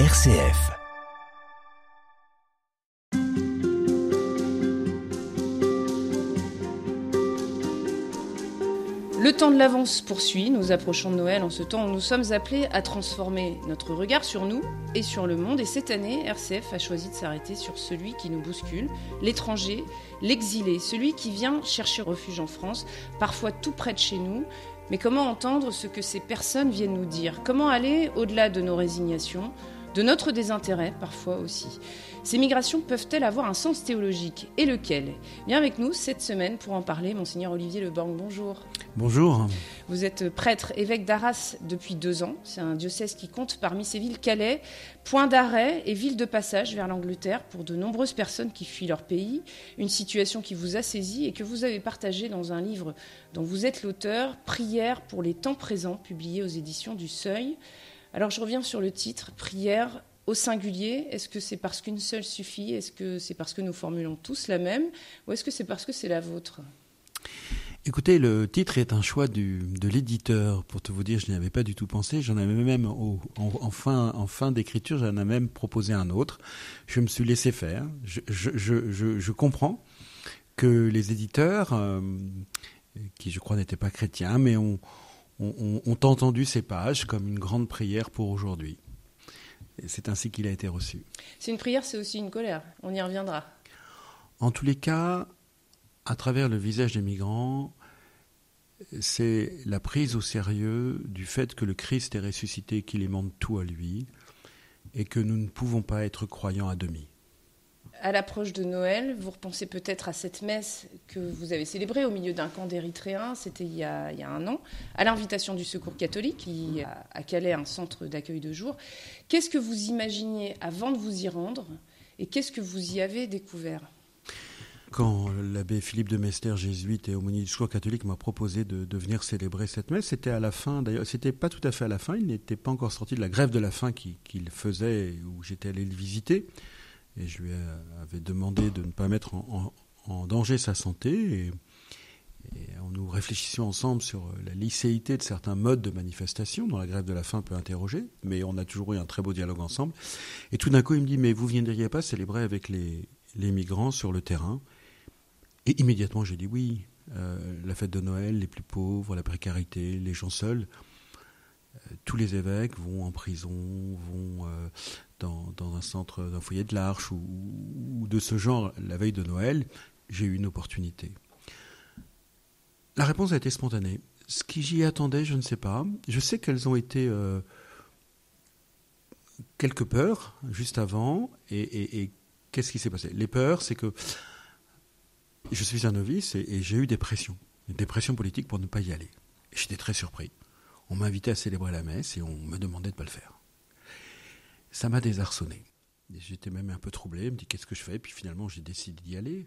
RCF. Le temps de l'avance poursuit, nous approchons de Noël en ce temps où nous sommes appelés à transformer notre regard sur nous et sur le monde. Et cette année, RCF a choisi de s'arrêter sur celui qui nous bouscule, l'étranger, l'exilé, celui qui vient chercher refuge en France, parfois tout près de chez nous. Mais comment entendre ce que ces personnes viennent nous dire? Comment aller au-delà de nos résignations? De notre désintérêt parfois aussi. Ces migrations peuvent-elles avoir un sens théologique Et lequel? Bien avec nous cette semaine pour en parler, monseigneur Olivier Leborgne, bonjour. Bonjour. Vous êtes prêtre, évêque d'Arras depuis deux ans. C'est un diocèse qui compte parmi ses villes Calais, point d'arrêt et ville de passage vers l'Angleterre pour de nombreuses personnes qui fuient leur pays. Une situation qui vous a saisi et que vous avez partagée dans un livre dont vous êtes l'auteur, Prière pour les temps présents, publié aux éditions du Seuil. Alors je reviens sur le titre, prière au singulier. Est-ce que c'est parce qu'une seule suffit? Est-ce que c'est parce que nous formulons tous la même? Ou est-ce que c'est parce que c'est la vôtre? Écoutez, le titre est un choix de l'éditeur. Pour te vous dire, je n'y avais pas du tout pensé. J'en avais même, en, fin, d'écriture, j'en ai même proposé un autre. Je me suis laissé faire. Je, comprends que les éditeurs, euh, qui je crois n'étaient pas chrétiens, mais ont ont, entendu ces pages comme une grande prière pour aujourd'hui. C'est ainsi qu'il a été reçu. C'est une prière, c'est aussi une colère. On y reviendra. En tous les cas, à travers le visage des migrants, c'est la prise au sérieux du fait que le Christ est ressuscité, qu'il émande tout à lui, et que nous ne pouvons pas être croyants à demi à l'approche de Noël, vous repensez peut-être à cette messe que vous avez célébrée au milieu d'un camp d'Érythréens, c'était il, y a un an, à l'invitation du Secours catholique, qui a à un centre d'accueil de jour. Qu'est-ce que vous imaginiez avant de vous y rendre et qu'est-ce que vous y avez découvert? Quand l'abbé Philippe de Mester, jésuite et aumônier du Secours catholique, m'a proposé de, venir célébrer cette messe, c'était à la fin, d'ailleurs, c'était pas tout à fait à la fin, il n'était pas encore sorti de la grève de la faim qu'il faisait, où j'étais allé le visiter et je lui avais demandé de ne pas mettre en, danger sa santé. Et, nous réfléchissions ensemble sur la licéité de certains modes de manifestation dont la grève de la faim peut interroger, mais on a toujours eu un très beau dialogue ensemble. Et tout d'un coup, il me dit Mais vous viendriez pas célébrer avec les, migrants sur le terrain? Et immédiatement, j'ai dit Oui. Euh, la fête de Noël, les plus pauvres, la précarité, les gens seuls. Euh, tous les évêques vont en prison, vont euh, dans, un centre, d'un foyer de l'Arche ou, de ce genre la veille de Noël, j'ai eu une opportunité. La réponse a été spontanée. Ce qui j'y attendais, je ne sais pas. Je sais qu'elles ont été euh, quelques peurs juste avant. Et, qu'est-ce qui s'est passé? Les peurs, c'est que je suis un novice et, j'ai eu des pressions, des pressions politiques pour ne pas y aller. J'étais très surpris. On m'invitait à célébrer la messe et on me demandait de ne pas le faire ça m'a désarçonné. J'étais même un peu troublé, je me dis qu'est-ce que je fais, puis finalement j'ai décidé d'y aller.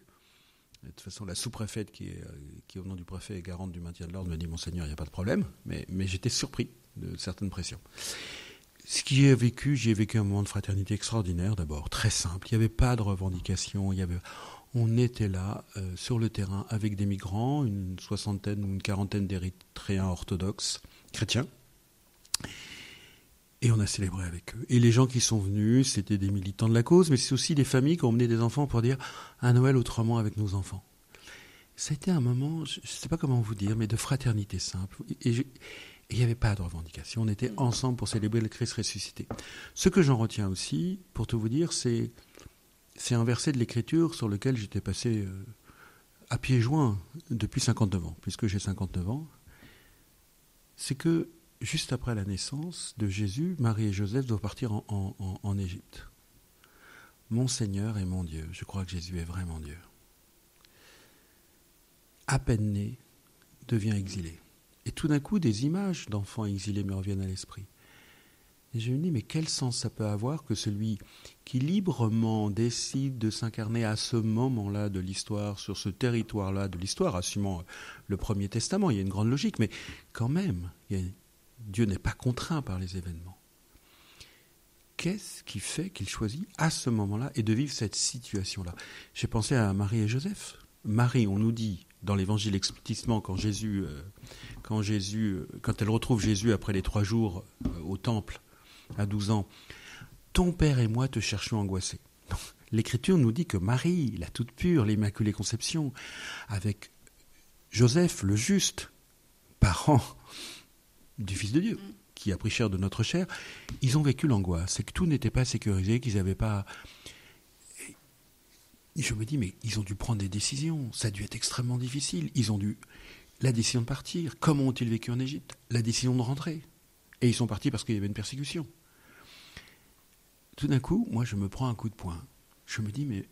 De toute façon, la sous-préfète, qui, est, qui au nom du préfet est garante du maintien de l'ordre, me dit Monseigneur, il n'y a pas de problème, mais, j'étais surpris de certaines pressions. Ce que j'ai vécu, j'ai vécu un moment de fraternité extraordinaire d'abord, très simple. Il n'y avait pas de revendication, il y avait, on était là euh, sur le terrain avec des migrants, une soixantaine ou une quarantaine d'Érythréens orthodoxes chrétiens. Et on a célébré avec eux. Et les gens qui sont venus, c'était des militants de la cause, mais c'est aussi des familles qui ont emmené des enfants pour dire un Noël autrement avec nos enfants. Ça a été un moment, je ne sais pas comment vous dire, mais de fraternité simple. Et il n'y avait pas de revendication. On était ensemble pour célébrer le Christ ressuscité. Ce que j'en retiens aussi, pour tout vous dire, c'est, un verset de l'Écriture sur lequel j'étais passé euh, à pieds joints depuis 59 ans, puisque j'ai 59 ans. C'est que juste après la naissance de Jésus, Marie et Joseph doivent partir en, Égypte. Mon Seigneur est mon Dieu. Je crois que Jésus est vraiment Dieu. À peine né, devient exilé. Et tout d'un coup, des images d'enfants exilés me reviennent à l'esprit. Et je me dis, mais quel sens ça peut avoir que celui qui librement décide de s'incarner à ce moment-là de l'histoire, sur ce territoire-là de l'histoire, assumant le Premier Testament, il y a une grande logique, mais quand même, il y a Dieu n'est pas contraint par les événements. Qu'est-ce qui fait qu'il choisit à ce moment-là et de vivre cette situation-là? J'ai pensé à Marie et Joseph. Marie, on nous dit dans l'évangile explicitement quand Jésus, euh, quand Jésus, euh, quand elle retrouve Jésus après les trois jours euh, au temple à 12 ans, ton père et moi te cherchions angoissés. L'Écriture nous dit que Marie, la toute pure, l'Immaculée Conception, avec Joseph le juste, parent du Fils de Dieu, mm. qui a pris cher de notre chair, ils ont vécu l'angoisse. C'est que tout n'était pas sécurisé, qu'ils n'avaient pas. Et je me dis, mais ils ont dû prendre des décisions. Ça a dû être extrêmement difficile. Ils ont dû. La décision de partir. Comment ont-ils vécu en Égypte? La décision de rentrer. Et ils sont partis parce qu'il y avait une persécution. Tout d'un coup, moi, je me prends un coup de poing. Je me dis, mais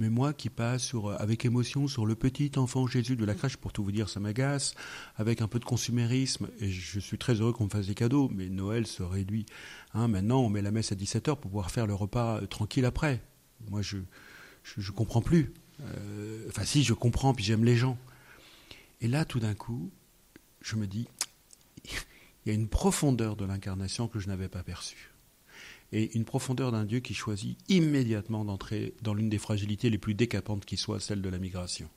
mais moi qui passe sur, avec émotion sur le petit enfant Jésus de la crèche, pour tout vous dire, ça m'agace, avec un peu de consumérisme, et je suis très heureux qu'on me fasse des cadeaux, mais Noël se réduit. Hein, maintenant, on met la messe à 17h pour pouvoir faire le repas euh, tranquille après. Moi, je je, comprends plus. Euh, enfin, si, je comprends, puis j'aime les gens. Et là, tout d'un coup, je me dis, il y a une profondeur de l'incarnation que je n'avais pas perçue et une profondeur d'un Dieu qui choisit immédiatement d'entrer dans l'une des fragilités les plus décapantes qui soit, celle de la migration.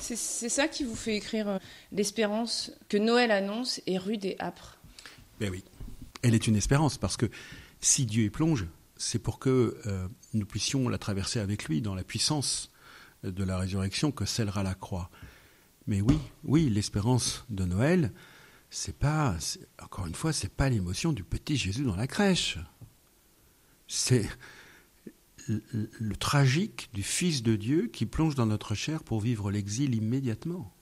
C'est ça qui vous fait écrire euh, l'espérance que Noël annonce est rude et âpre. Ben oui, elle est une espérance parce que si Dieu y plonge, c'est pour que euh, nous puissions la traverser avec lui dans la puissance de la résurrection que scellera la croix. Mais oui, oui, l'espérance de Noël, c'est pas, encore une fois, c'est pas l'émotion du petit Jésus dans la crèche c'est le, tragique du Fils de Dieu qui plonge dans notre chair pour vivre l'exil immédiatement.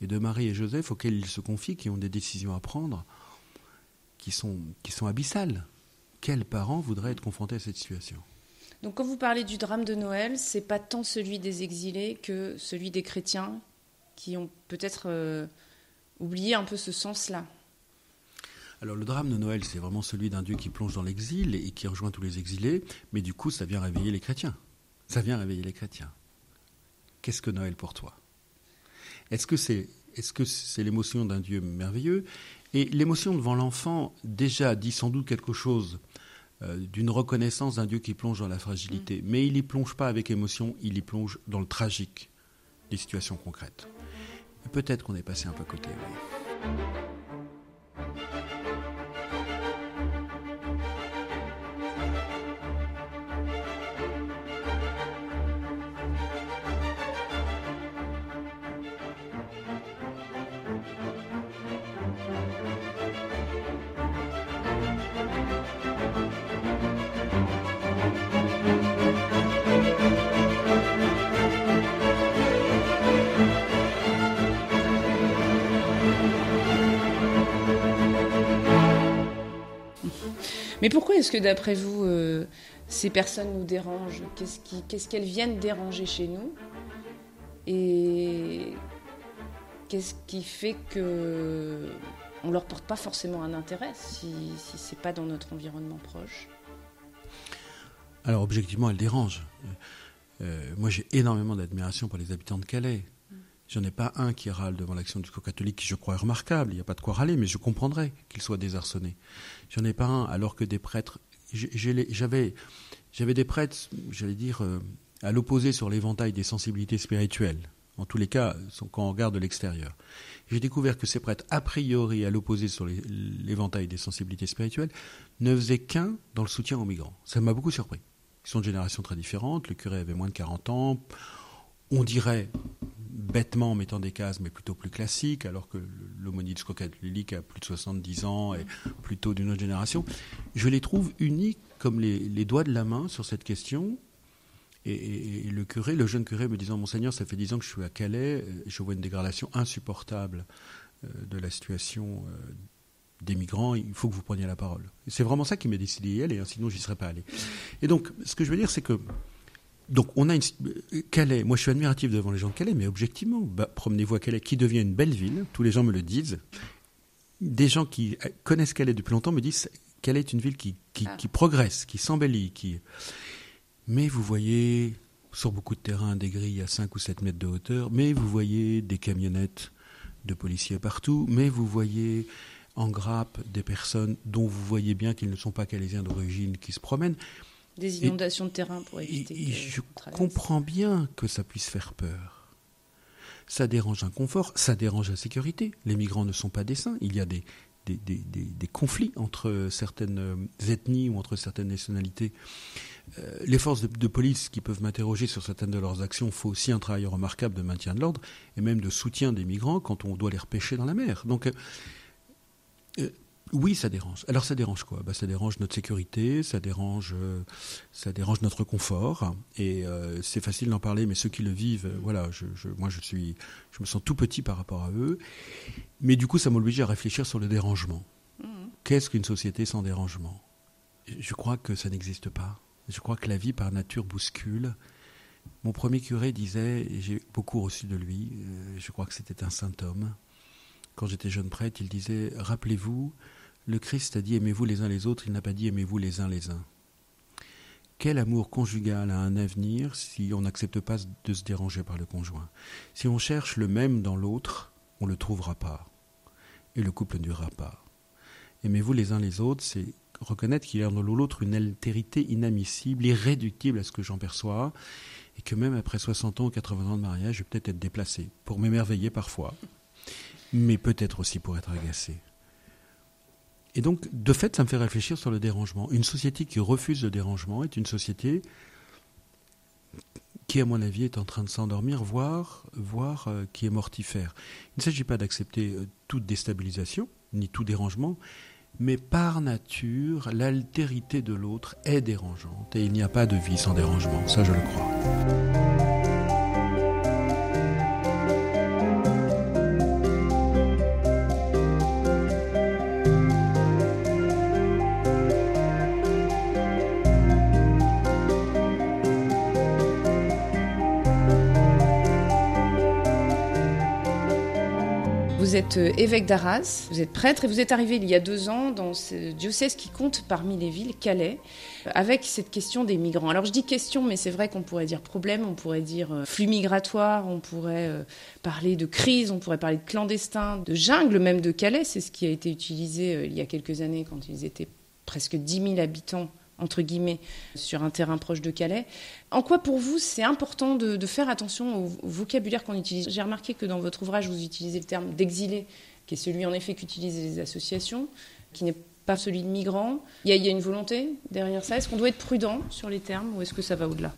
Et de Marie et Joseph auxquels il se confie, qui ont des décisions à prendre, qui sont, abyssales. Quels parents voudraient être confrontés à cette situation? Donc quand vous parlez du drame de Noël, c'est pas tant celui des exilés que celui des chrétiens qui ont peut-être euh, oublié un peu ce sens-là. Alors le drame de Noël, c'est vraiment celui d'un Dieu qui plonge dans l'exil et qui rejoint tous les exilés, mais du coup, ça vient réveiller les chrétiens. Ça vient réveiller les chrétiens. Qu'est-ce que Noël pour toi? Est-ce que c'est est-ce que c'est l'émotion d'un Dieu merveilleux? Et l'émotion devant l'enfant déjà dit sans doute quelque chose euh, d'une reconnaissance d'un Dieu qui plonge dans la fragilité. Mm. Mais il n'y plonge pas avec émotion, il y plonge dans le tragique des situations concrètes. Peut-être qu'on est passé un peu à côté. Mais pourquoi est-ce que d'après vous, euh, ces personnes nous dérangent Qu'est-ce qu'elles viennent déranger chez nous Et qu'est-ce qui fait que on leur porte pas forcément un intérêt si, si c'est pas dans notre environnement proche? Alors objectivement, elles dérangent. Euh, moi, j'ai énormément d'admiration pour les habitants de Calais. J'en ai pas un qui râle devant l'action du discours catholique, qui je crois est remarquable. Il n'y a pas de quoi râler, mais je comprendrais qu'il soit désarçonné. J'en ai pas un, alors que des prêtres. J'avais, j'avais des prêtres, j'allais dire, euh, à l'opposé sur l'éventail des sensibilités spirituelles. En tous les cas, quand on regarde de l'extérieur. J'ai découvert que ces prêtres, a priori à l'opposé sur l'éventail des sensibilités spirituelles, ne faisaient qu'un dans le soutien aux migrants. Ça m'a beaucoup surpris. Ils sont de générations très différentes. Le curé avait moins de 40 ans. On dirait bêtement en mettant des cases, mais plutôt plus classiques, alors que du catholique a plus de 70 ans et plutôt d'une autre génération. Je les trouve uniques comme les, doigts de la main sur cette question. Et, le curé, le jeune curé me disant, Monseigneur, ça fait 10 ans que je suis à Calais, je vois une dégradation insupportable euh, de la situation euh, des migrants, il faut que vous preniez la parole. C'est vraiment ça qui m'a décidé d'y aller, hein, sinon j'y serais pas allé. Et donc, ce que je veux dire, c'est que donc on a une Calais. Moi, je suis admiratif devant les gens de Calais, mais objectivement, bah, promenez-vous à Calais, qui devient une belle ville. Tous les gens me le disent. Des gens qui connaissent Calais depuis longtemps me disent Calais est une ville qui, qui, ah. progresse, qui s'embellit, qui. Mais vous voyez sur beaucoup de terrains des grilles à 5 ou 7 mètres de hauteur, mais vous voyez des camionnettes de policiers partout, mais vous voyez en grappe des personnes dont vous voyez bien qu'ils ne sont pas calaisiens d'origine qui se promènent. Des inondations de terrain pour éviter. Et, je comprends bien que ça puisse faire peur. Ça dérange un confort, ça dérange la sécurité. Les migrants ne sont pas des saints. Il y a des, des, des, conflits entre certaines ethnies ou entre certaines nationalités. Euh, les forces de, police qui peuvent m'interroger sur certaines de leurs actions font aussi un travail remarquable de maintien de l'ordre et même de soutien des migrants quand on doit les repêcher dans la mer. Donc, euh, oui, ça dérange. Alors ça dérange quoi? Bah, Ça dérange notre sécurité, ça dérange, ça dérange notre confort. Et c'est facile d'en parler, mais ceux qui le vivent, voilà, je, moi je suis, je me sens tout petit par rapport à eux. Mais du coup, ça m'oblige à réfléchir sur le dérangement. Mmh. Qu'est-ce qu'une société sans dérangement? Je crois que ça n'existe pas. Je crois que la vie par nature bouscule. Mon premier curé disait, et j'ai beaucoup reçu de lui, euh, je crois que c'était un saint homme, quand j'étais jeune prêtre, il disait, rappelez-vous, le Christ a dit aimez-vous les uns les autres, il n'a pas dit aimez-vous les uns les uns. Quel amour conjugal a un avenir si on n'accepte pas de se déranger par le conjoint? Si on cherche le même dans l'autre, on ne le trouvera pas et le couple ne durera pas. Aimez-vous les uns les autres, c'est reconnaître qu'il y a dans l'autre une altérité inadmissible, irréductible à ce que j'en perçois, et que même après 60 ans ou 80 ans de mariage, je vais peut-être être déplacé, pour m'émerveiller parfois, mais peut-être aussi pour être agacé. Et donc, de fait, ça me fait réfléchir sur le dérangement. Une société qui refuse le dérangement est une société qui, à mon avis, est en train de s'endormir, voire, voire euh, qui est mortifère. Il ne s'agit pas d'accepter euh, toute déstabilisation, ni tout dérangement, mais par nature, l'altérité de l'autre est dérangeante, et il n'y a pas de vie sans dérangement, ça je le crois. Êtes euh, évêque d'Arras, vous êtes prêtre et vous êtes arrivé il y a deux ans dans ce diocèse qui compte parmi les villes, Calais, avec cette question des migrants. Alors je dis question, mais c'est vrai qu'on pourrait dire problème, on pourrait dire euh, flux migratoire, on pourrait euh, parler de crise, on pourrait parler de clandestins, de jungle même de Calais. C'est ce qui a été utilisé il y a quelques années quand ils étaient presque 10 000 habitants entre guillemets, sur un terrain proche de Calais. En quoi pour vous c'est important de, faire attention au, vocabulaire qu'on utilise? J'ai remarqué que dans votre ouvrage, vous utilisez le terme d'exilé, qui est celui en effet qu'utilisent les associations, qui n'est pas celui de migrant. Il y, a, une volonté derrière ça? Est-ce qu'on doit être prudent sur les termes ou est-ce que ça va au-delà?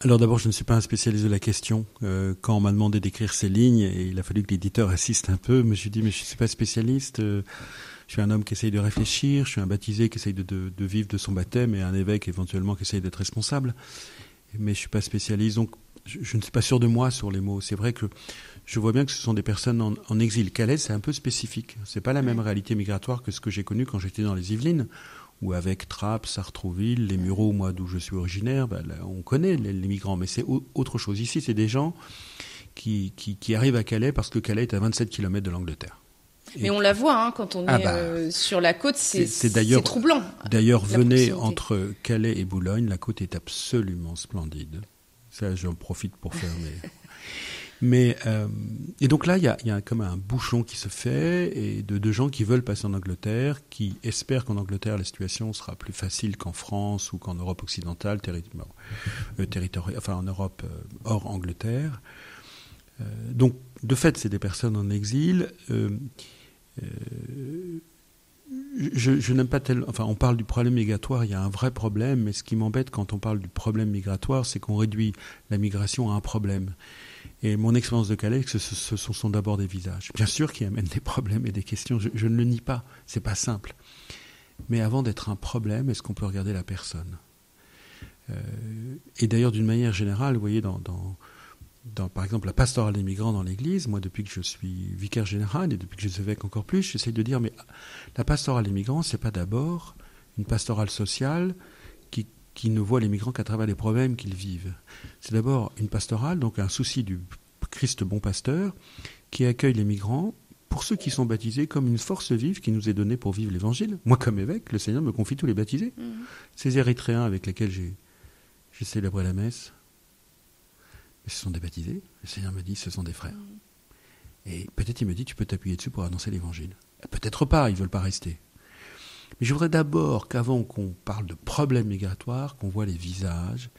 Alors d'abord, je ne suis pas un spécialiste de la question. Euh, quand on m'a demandé d'écrire ces lignes, et il a fallu que l'éditeur assiste un peu, je dit, mais je ne suis pas spécialiste. Euh, je suis un homme qui essaye de réfléchir, je suis un baptisé qui essaye de, vivre de son baptême et un évêque éventuellement qui essaye d'être responsable. Mais je ne suis pas spécialiste, donc je, ne suis pas sûr de moi sur les mots. C'est vrai que je vois bien que ce sont des personnes en, exil. Calais, c'est un peu spécifique. C'est pas la même réalité migratoire que ce que j'ai connu quand j'étais dans les Yvelines, où avec Trappes, Sartrouville, les Mureaux, moi d'où je suis originaire, ben on connaît les, migrants, mais c'est autre chose. Ici, c'est des gens qui, qui arrivent à Calais parce que Calais est à 27 km de l'Angleterre. Mais on la voit hein, quand on ah est bah, euh, sur la côte, c'est troublant. D'ailleurs, venez entre Calais et Boulogne, la côte est absolument splendide. Ça, j'en profite pour faire mes... Mais euh, et donc là, il y a, y a, comme un bouchon qui se fait et de, de gens qui veulent passer en Angleterre, qui espèrent qu'en Angleterre la situation sera plus facile qu'en France ou qu'en Europe occidentale, euh, territoriale, enfin en Europe hors Angleterre. donc de fait, c'est des personnes en exil. Euh, je, n'aime pas tel. Enfin, on parle du problème migratoire, il y a un vrai problème, mais ce qui m'embête quand on parle du problème migratoire, c'est qu'on réduit la migration à un problème. Et mon expérience de Calais, ce, ce, sont d'abord des visages. Bien sûr qui amènent des problèmes et des questions, je, ne le nie pas, c'est pas simple. Mais avant d'être un problème, est-ce qu'on peut regarder la personne? Euh, Et d'ailleurs, d'une manière générale, vous voyez, dans dans, par exemple, la pastorale des migrants dans l'Église, moi, depuis que je suis vicaire général et depuis que je suis évêque encore plus, j'essaie de dire, mais la pastorale des migrants, c'est pas d'abord une pastorale sociale qui, qui ne voit les migrants qu'à travers les problèmes qu'ils vivent. C'est d'abord une pastorale, donc un souci du Christ bon pasteur, qui accueille les migrants pour ceux qui sont baptisés comme une force vive qui nous est donnée pour vivre l'Évangile. Moi, comme évêque, le Seigneur me confie tous les baptisés. Mmh. Ces Érythréens avec lesquels j'ai célébré la messe, ce sont des baptisés. Le Seigneur me dit, ce sont des frères. Et peut-être il me dit, tu peux t'appuyer dessus pour annoncer l'évangile. Peut-être pas, ils ne veulent pas rester. Mais je voudrais d'abord qu'avant qu'on parle de problèmes migratoires, qu'on voit les visages.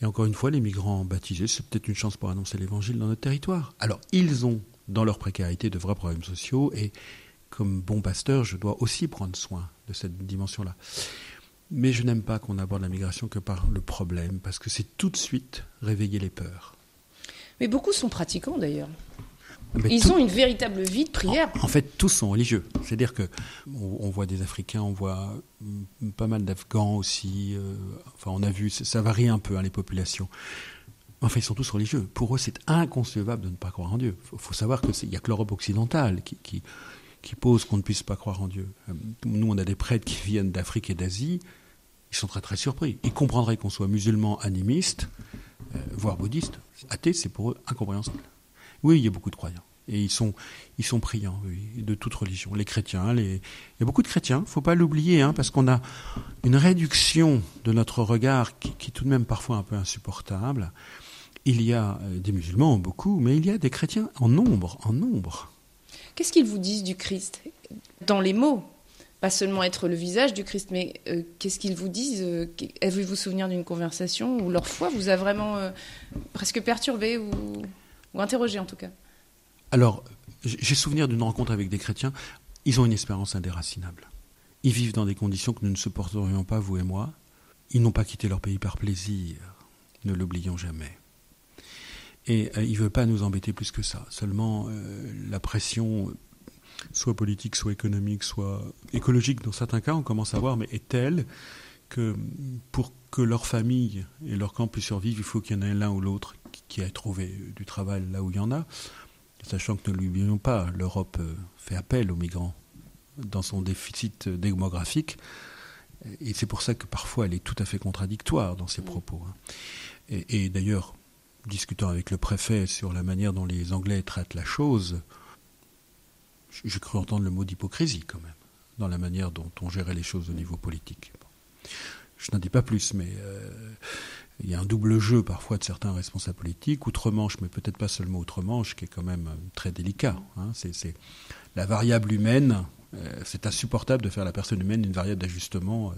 Et encore une fois, les migrants baptisés, c'est peut-être une chance pour annoncer l'évangile dans notre territoire. Alors, ils ont, dans leur précarité, de vrais problèmes sociaux et comme bon pasteur, je dois aussi prendre soin de cette dimension-là. Mais je n'aime pas qu'on aborde la migration que par le problème, parce que c'est tout de suite réveiller les peurs. Mais beaucoup sont pratiquants d'ailleurs. Ils ont une véritable vie de prière. En, fait, tous sont religieux. C'est-à-dire que on, voit des Africains, on voit pas mal d'Afghans aussi. Euh, enfin, on a vu, ça, varie un peu hein, les populations. Enfin, ils sont tous religieux. Pour eux, c'est inconcevable de ne pas croire en Dieu. Il faut, savoir qu'il n'y a que l'Europe occidentale qui, qui, qui pose qu'on ne puisse pas croire en Dieu. Euh, nous, on a des prêtres qui viennent d'Afrique et d'Asie. Ils sont très très surpris. Ils comprendraient qu'on soit musulman, animiste, euh, voire bouddhiste. Athée, c'est pour eux incompréhensible. Oui, il y a beaucoup de croyants. Et ils sont, ils sont priants, oui, de toute religion. Les chrétiens, il y a beaucoup de chrétiens, il ne faut pas l'oublier, hein, parce qu'on a une réduction de notre regard qui, qui, est tout de même parfois un peu insupportable. Il y a euh, des musulmans, beaucoup, mais il y a des chrétiens en nombre, en nombre. Qu'est-ce qu'ils vous disent du Christ? Dans les mots, pas seulement être le visage du Christ, mais euh, qu'est-ce qu'ils vous disent euh, Avez-vous souvenir d'une conversation où leur foi vous a vraiment presque perturbé ou, interrogé en tout cas? Alors, j'ai souvenir d'une rencontre avec des chrétiens. Ils ont une espérance indéracinable. Ils vivent dans des conditions que nous ne supporterions pas, vous et moi. Ils n'ont pas quitté leur pays par plaisir. Ne l'oublions jamais. Et euh, ils ne veulent pas nous embêter plus que ça. Seulement, euh, la pression, soit politique, soit économique, soit écologique dans certains cas, on commence à voir, mais est telle que pour que leur famille et leur camp puissent survivre, il faut qu'il y en ait l'un ou l'autre qui ait trouvé du travail là où il y en a. Sachant que ne l'oublions pas, l'Europe euh, fait appel aux migrants dans son déficit démographique. Et c'est pour ça que parfois elle est tout à fait contradictoire dans ses mm. propos. Hein. Et, d'ailleurs, discutant avec le préfet sur la manière dont les Anglais traitent la chose, j'ai cru entendre le mot d'hypocrisie quand même, dans la manière dont on gérait les choses au niveau politique. Je n'en dis pas plus, mais euh, il y a un double jeu parfois de certains responsables politiques, outre-Manche, mais peut-être pas seulement outre-Manche, qui est quand même euh, très délicat. Hein. C'est la variable humaine. Euh, c'est insupportable de faire la personne humaine une variable d'ajustement euh,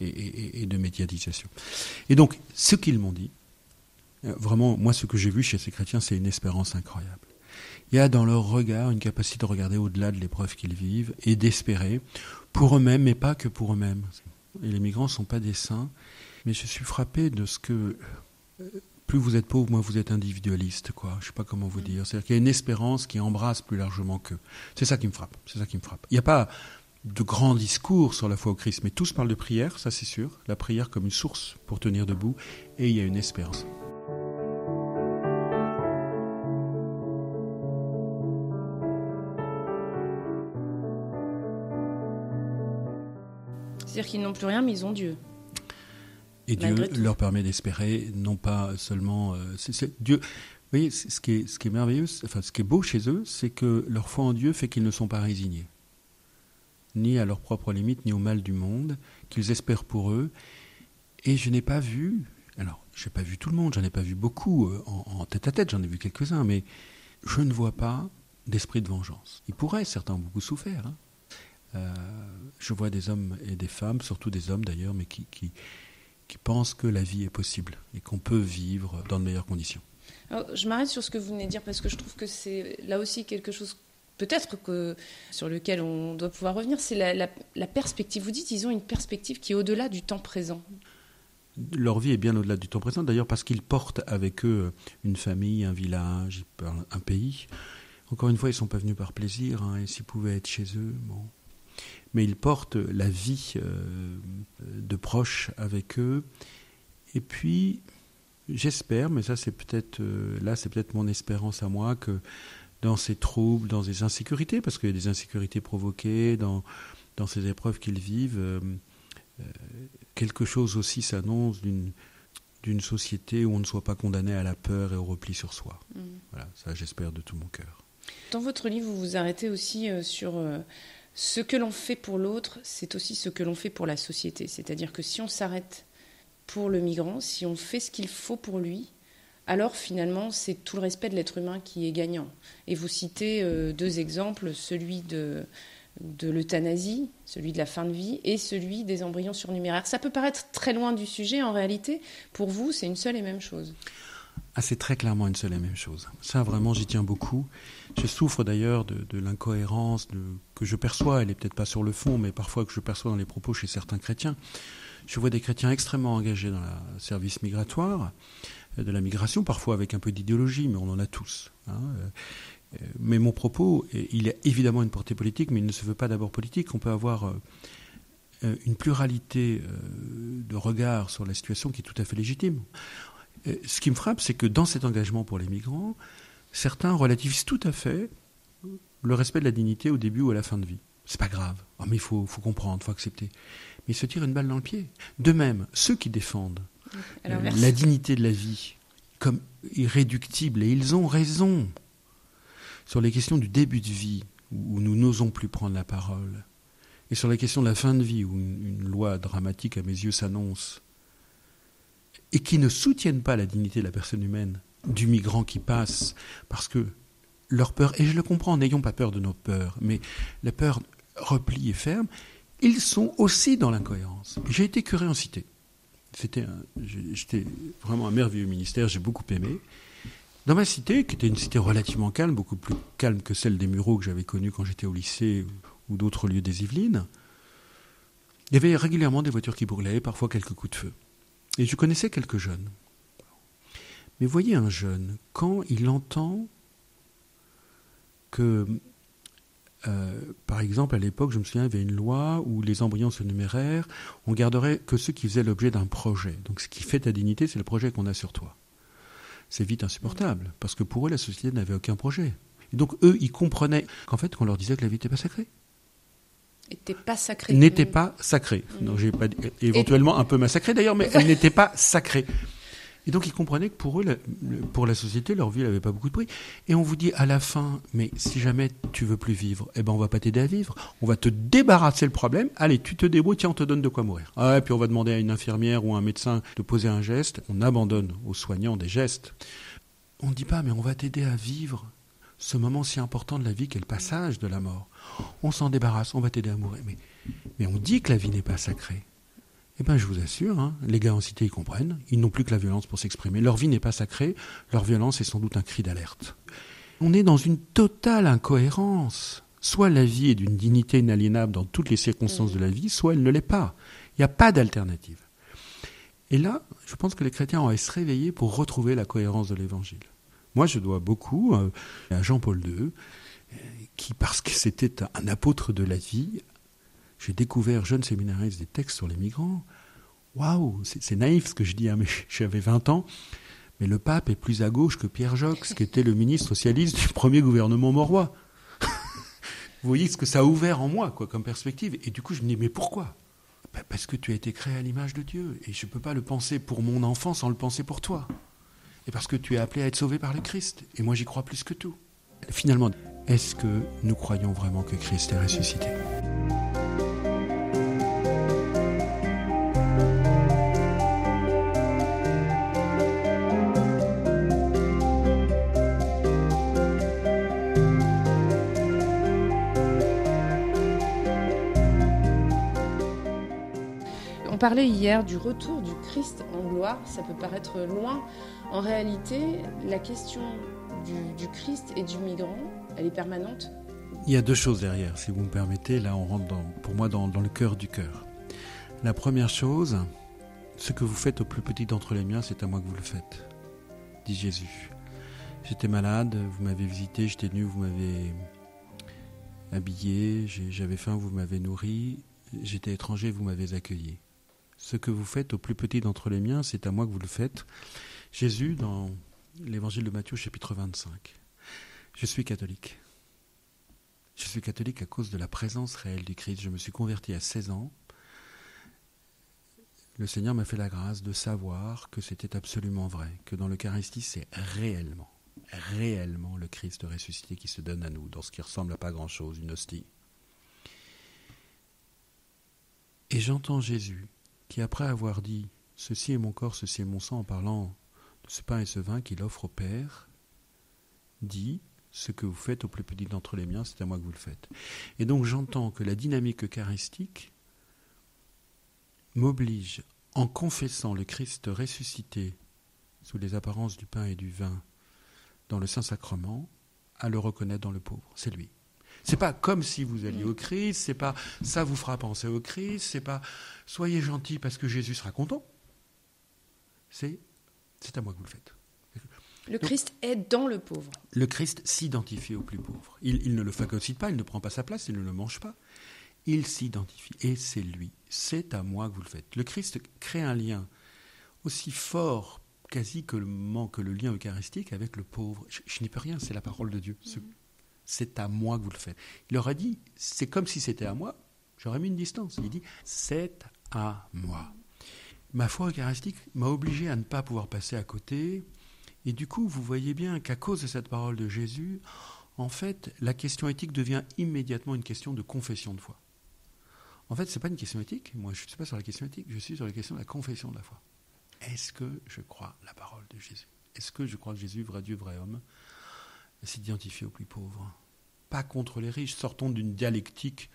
et, de médiatisation. Et donc, ce qu'ils m'ont dit, vraiment, moi, ce que j'ai vu chez ces chrétiens, c'est une espérance incroyable. Il y a dans leur regard une capacité de regarder au-delà de l'épreuve qu'ils vivent et d'espérer pour eux-mêmes, mais pas que pour eux-mêmes. Et les migrants ne sont pas des saints mais je suis frappé de ce que plus vous êtes pauvre, moins vous êtes individualiste, quoi. Je sais pas comment vous dire. C'est-à-dire qu'il y a une espérance qui embrasse plus largement qu'eux. C'est ça qui me frappe. C'est ça qui me frappe. Il n'y a pas de grands discours sur la foi au Christ, mais tous parlent de prière, ça c'est sûr. La prière comme une source pour tenir debout, et il y a une espérance. C'est-à-dire qu'ils n'ont plus rien, mais ils ont Dieu. Et Dieu leur permet d'espérer, non pas seulement. Euh, Dieu. Vous voyez, ce qui est, ce qui est merveilleux, enfin, ce qui est beau chez eux, c'est que leur foi en Dieu fait qu'ils ne sont pas résignés, ni à leurs propres limites, ni au mal du monde, qu'ils espèrent pour eux. Et je n'ai pas vu, alors, je n'ai pas vu tout le monde, j'en ai pas vu beaucoup euh, en, tête à tête, j'en ai vu quelques-uns, mais je ne vois pas d'esprit de vengeance. Ils pourraient, certains ont beaucoup souffert. Hein. Euh, je vois des hommes et des femmes, surtout des hommes d'ailleurs, mais qui, qui, qui pensent que la vie est possible et qu'on peut vivre dans de meilleures conditions. je m'arrête sur ce que vous venez de dire parce que je trouve que c'est là aussi quelque chose peut-être que sur lequel on doit pouvoir revenir, c'est la, perspective. Vous dites ils ont une perspective qui est au-delà du temps présent. Leur vie est bien au-delà du temps présent, d'ailleurs parce qu'ils portent avec eux une famille, un village, un pays. Encore une fois, ils ne sont pas venus par plaisir, hein, et s'ils pouvaient être chez eux, bon, mais ils portent la vie euh, de proches avec eux. Et puis, j'espère, mais ça c'est peut-être euh, là c'est peut-être mon espérance à moi que dans ces troubles, dans ces insécurités, parce qu'il y a des insécurités provoquées dans dans ces épreuves qu'ils vivent, euh, quelque chose aussi s'annonce d'une d'une société où on ne soit pas condamné à la peur et au repli sur soi. Mm. Voilà, ça j'espère de tout mon cœur. Dans votre livre, vous vous arrêtez aussi sur ce que l'on fait pour l'autre, c'est aussi ce que l'on fait pour la société. C'est-à-dire que si on s'arrête pour le migrant, si on fait ce qu'il faut pour lui, alors finalement c'est tout le respect de l'être humain qui est gagnant. Et vous citez euh, deux exemples, celui de, de l'euthanasie, celui de la fin de vie, et celui des embryons surnuméraires. Ça peut paraître très loin du sujet, en réalité, pour vous, c'est une seule et même chose. Ah, c'est très clairement une seule et même chose. Ça, vraiment, j'y tiens beaucoup. Je souffre d'ailleurs de, l'incohérence que je perçois, elle n'est peut-être pas sur le fond, mais parfois que je perçois dans les propos chez certains chrétiens. Je vois des chrétiens extrêmement engagés dans le service migratoire, euh, de la migration, parfois avec un peu d'idéologie, mais on en a tous. Hein. Euh, mais mon propos, il a évidemment une portée politique, mais il ne se veut pas d'abord politique. On peut avoir euh, une pluralité de regards sur la situation qui est tout à fait légitime. Ce qui me frappe, c'est que dans cet engagement pour les migrants, certains relativisent tout à fait le respect de la dignité au début ou à la fin de vie. C'est pas grave. Oh, mais il faut, faut comprendre, il faut accepter. Mais ils se tirent une balle dans le pied. De même, ceux qui défendent la dignité de la vie comme irréductible, et ils ont raison, sur les questions du début de vie, où nous n'osons plus prendre la parole, et sur la question de la fin de vie, où une loi dramatique à mes yeux s'annonce, et qui ne soutiennent pas la dignité de la personne humaine, du migrant qui passe, parce que leur peur, et je le comprends, n'ayons pas peur de nos peurs, mais la peur replie et ferme, ils sont aussi dans l'incohérence. J'ai été curé en cité. J'étais vraiment un merveilleux ministère, j'ai beaucoup aimé. Dans ma cité, qui était une cité relativement calme, beaucoup plus calme que celle des Mureaux que j'avais connue quand j'étais au lycée ou d'autres lieux des Yvelines, il y avait régulièrement des voitures qui brûlaient, parfois quelques coups de feu. Et je connaissais quelques jeunes. Mais voyez un jeune, quand il entend que, euh, par exemple, à l'époque, je me souviens, il y avait une loi où les embryons se numéraires, on garderait que ceux qui faisaient l'objet d'un projet. Donc ce qui fait ta dignité, c'est le projet qu'on a sur toi. C'est vite insupportable, parce que pour eux, la société n'avait aucun projet. Et donc eux, ils comprenaient qu'en fait, qu'on leur disait que la vie n'était pas sacrée n'était pas sacrée. N'était pas sacrée. Donc j'ai pas éventuellement un peu massacrée d'ailleurs, mais elle n'était pas sacrée. Et donc ils comprenaient que pour eux, pour la société, leur vie n'avait pas beaucoup de prix. Et on vous dit à la fin, mais si jamais tu veux plus vivre, eh ben on va pas t'aider à vivre. On va te débarrasser le problème. Allez, tu te débrouilles, tiens, on te donne de quoi mourir. Ah, et puis on va demander à une infirmière ou à un médecin de poser un geste. On abandonne aux soignants des gestes. On ne dit pas, mais on va t'aider à vivre ce moment si important de la vie qu'est le passage de la mort. On s'en débarrasse, on va t'aider à mourir. Mais, on dit que la vie n'est pas sacrée. Eh bien, je vous assure, hein, les gars en cité, ils comprennent. Ils n'ont plus que la violence pour s'exprimer. Leur vie n'est pas sacrée. Leur violence est sans doute un cri d'alerte. On est dans une totale incohérence. Soit la vie est d'une dignité inaliénable dans toutes les circonstances de la vie, soit elle ne l'est pas. Il n'y a pas d'alternative. Et là, je pense que les chrétiens ont à se réveiller pour retrouver la cohérence de l'Évangile. Moi, je dois beaucoup euh, à Jean-Paul II, euh, qui, parce que c'était un apôtre de la vie, j'ai découvert, jeune séminariste, des textes sur les migrants. Waouh, c'est naïf ce que je dis, hein, mais j'avais 20 ans. Mais le pape est plus à gauche que Pierre Jox, qui était le ministre socialiste du premier gouvernement morois. Vous voyez ce que ça a ouvert en moi, quoi, comme perspective. Et du coup, je me dis, mais pourquoi? Bah, Parce que tu as été créé à l'image de Dieu. Et je ne peux pas le penser pour mon enfant sans le penser pour toi et parce que tu es appelé à être sauvé par le Christ. Et moi j'y crois plus que tout. Finalement, est-ce que nous croyons vraiment que Christ est ressuscité? On parlait hier du retour du Christ en gloire, ça peut paraître loin. En réalité, la question du, Christ et du migrant, elle est permanente. Il y a deux choses derrière, si vous me permettez. Là, on rentre pour moi dans, dans le cœur du cœur. La première chose, ce que vous faites au plus petit d'entre les miens, c'est à moi que vous le faites, dit Jésus. J'étais malade, vous m'avez visité, j'étais nu, vous m'avez habillé, j'avais faim, vous m'avez nourri, j'étais étranger, vous m'avez accueilli. Ce que vous faites au plus petit d'entre les miens, c'est à moi que vous le faites. Jésus, dans l'évangile de Matthieu, chapitre 25. Je suis catholique. Je suis catholique à cause de la présence réelle du Christ. Je me suis converti à 16 ans. Le Seigneur m'a fait la grâce de savoir que c'était absolument vrai, que dans l'Eucharistie, c'est réellement, réellement le Christ ressuscité qui se donne à nous, dans ce qui ressemble à pas grand-chose, une hostie. Et j'entends Jésus qui, après avoir dit Ceci est mon corps, ceci est mon sang, en parlant ce pain et ce vin qu'il offre au Père, dit Ce que vous faites au plus petit d'entre les miens, c'est à moi que vous le faites. Et donc j'entends que la dynamique eucharistique m'oblige, en confessant le Christ ressuscité sous les apparences du pain et du vin dans le Saint-Sacrement, à le reconnaître dans le pauvre. C'est lui. C'est pas comme si vous alliez au Christ, c'est pas ça vous fera penser au Christ, c'est pas soyez gentil parce que Jésus sera content. C'est c'est à moi que vous le faites. Le Christ est dans le pauvre. Le Christ s'identifie au plus pauvre. Il, il, ne le phagocyte pas, il ne prend pas sa place, il ne le mange pas. Il s'identifie. Et c'est lui. C'est à moi que vous le faites. Le Christ crée un lien aussi fort quasi que le, que le lien eucharistique avec le pauvre. Je, n'y peux rien, c'est la parole de Dieu. C'est à moi que vous le faites. Il leur a dit, c'est comme si c'était à moi. J'aurais mis une distance. Il dit, c'est à moi. Ma foi eucharistique m'a obligé à ne pas pouvoir passer à côté. Et du coup, vous voyez bien qu'à cause de cette parole de Jésus, en fait, la question éthique devient immédiatement une question de confession de foi. En fait, ce n'est pas une question éthique. Moi, je ne suis pas sur la question éthique, je suis sur la question de la confession de la foi. Est-ce que je crois la parole de Jésus? Est-ce que je crois que Jésus, vrai Dieu, vrai homme, s'identifie aux plus pauvres? Pas contre les riches. Sortons d'une dialectique.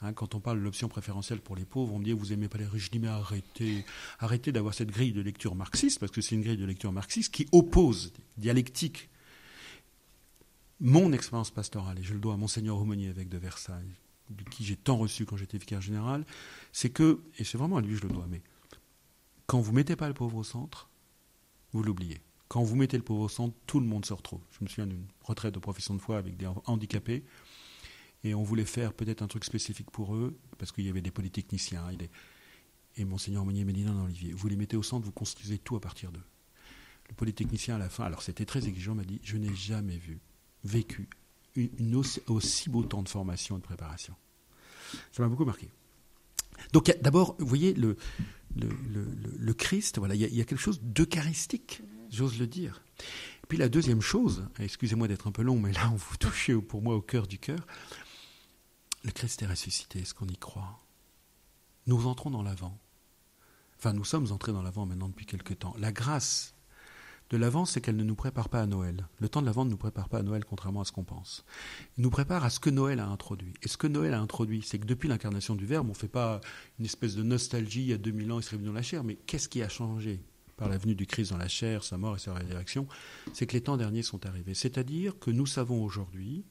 Hein, quand on parle de l'option préférentielle pour les pauvres, on me dit vous aimez pas les riches. Je dis mais arrêtez, arrêtez d'avoir cette grille de lecture marxiste, parce que c'est une grille de lecture marxiste qui oppose dialectique. Mon expérience pastorale, et je le dois à Monseigneur Aumonier, évêque de Versailles, de qui j'ai tant reçu quand j'étais vicaire général, c'est que, et c'est vraiment à lui que je le dois, mais quand vous mettez pas le pauvre au centre, vous l'oubliez. Quand vous mettez le pauvre au centre, tout le monde se retrouve. Je me souviens d'une retraite de profession de foi avec des handicapés, et on voulait faire peut-être un truc spécifique pour eux, parce qu'il y avait des polytechniciens. Et, et Monseigneur Monnier dit non, Olivier, vous les mettez au centre, vous construisez tout à partir d'eux. Le polytechnicien à la fin, alors c'était très exigeant, m'a dit je n'ai jamais vu, vécu une, aussi, beau temps de formation et de préparation. Ça m'a beaucoup marqué. Donc d'abord, vous voyez, le, le, Christ, voilà, il y, a quelque chose d'eucharistique, j'ose le dire. Puis la deuxième chose, excusez-moi d'être un peu long, mais là on vous touchez pour moi au cœur du cœur, le Christ est ressuscité, est-ce qu'on y croit? Nous entrons dans l'avant. Enfin, nous sommes entrés dans l'avant maintenant depuis quelque temps. La grâce de l'Avent, c'est qu'elle ne nous prépare pas à Noël. Le temps de l'Avent ne nous prépare pas à Noël, contrairement à ce qu'on pense. Il nous prépare à ce que Noël a introduit. Et ce que Noël a introduit, c'est que depuis l'incarnation du Verbe, on ne fait pas une espèce de nostalgie, il y a 2000 ans, il serait venu dans la chair, mais qu'est-ce qui a changé par la venue du Christ dans la chair, sa mort et sa résurrection? C'est que les temps derniers sont arrivés. C'est-à-dire que nous savons aujourd'hui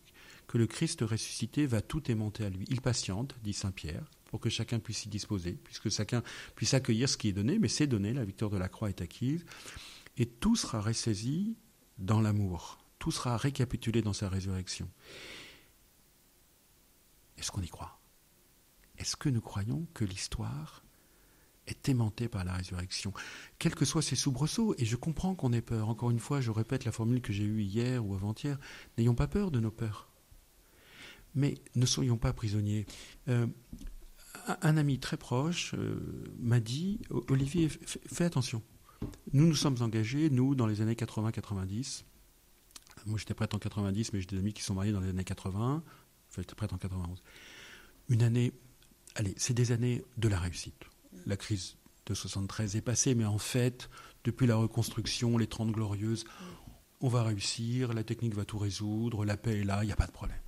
que le Christ ressuscité va tout aimanter à lui. Il patiente, dit Saint Pierre, pour que chacun puisse y disposer, puisque chacun puisse accueillir ce qui est donné, mais c'est donné, la victoire de la croix est acquise et tout sera ressaisi dans l'amour, tout sera récapitulé dans sa résurrection. Est-ce qu'on y croit? Est-ce que nous croyons que l'histoire est aimantée par la résurrection, quels que soient ses soubresauts, et je comprends qu'on ait peur. Encore une fois, je répète la formule que j'ai eue hier ou avant-hier, n'ayons pas peur de nos peurs. Mais ne soyons pas prisonniers. Euh, un ami très proche euh, m'a dit, Olivier, fais attention. Nous nous sommes engagés, nous, dans les années 80-90. Moi, j'étais prêt en 90, mais j'ai des amis qui sont mariés dans les années 80. Enfin, j'étais prêt en 91. Une année, allez, c'est des années de la réussite. La crise de 73 est passée, mais en fait, depuis la reconstruction, les 30 glorieuses, on va réussir, la technique va tout résoudre, la paix est là, il n'y a pas de problème.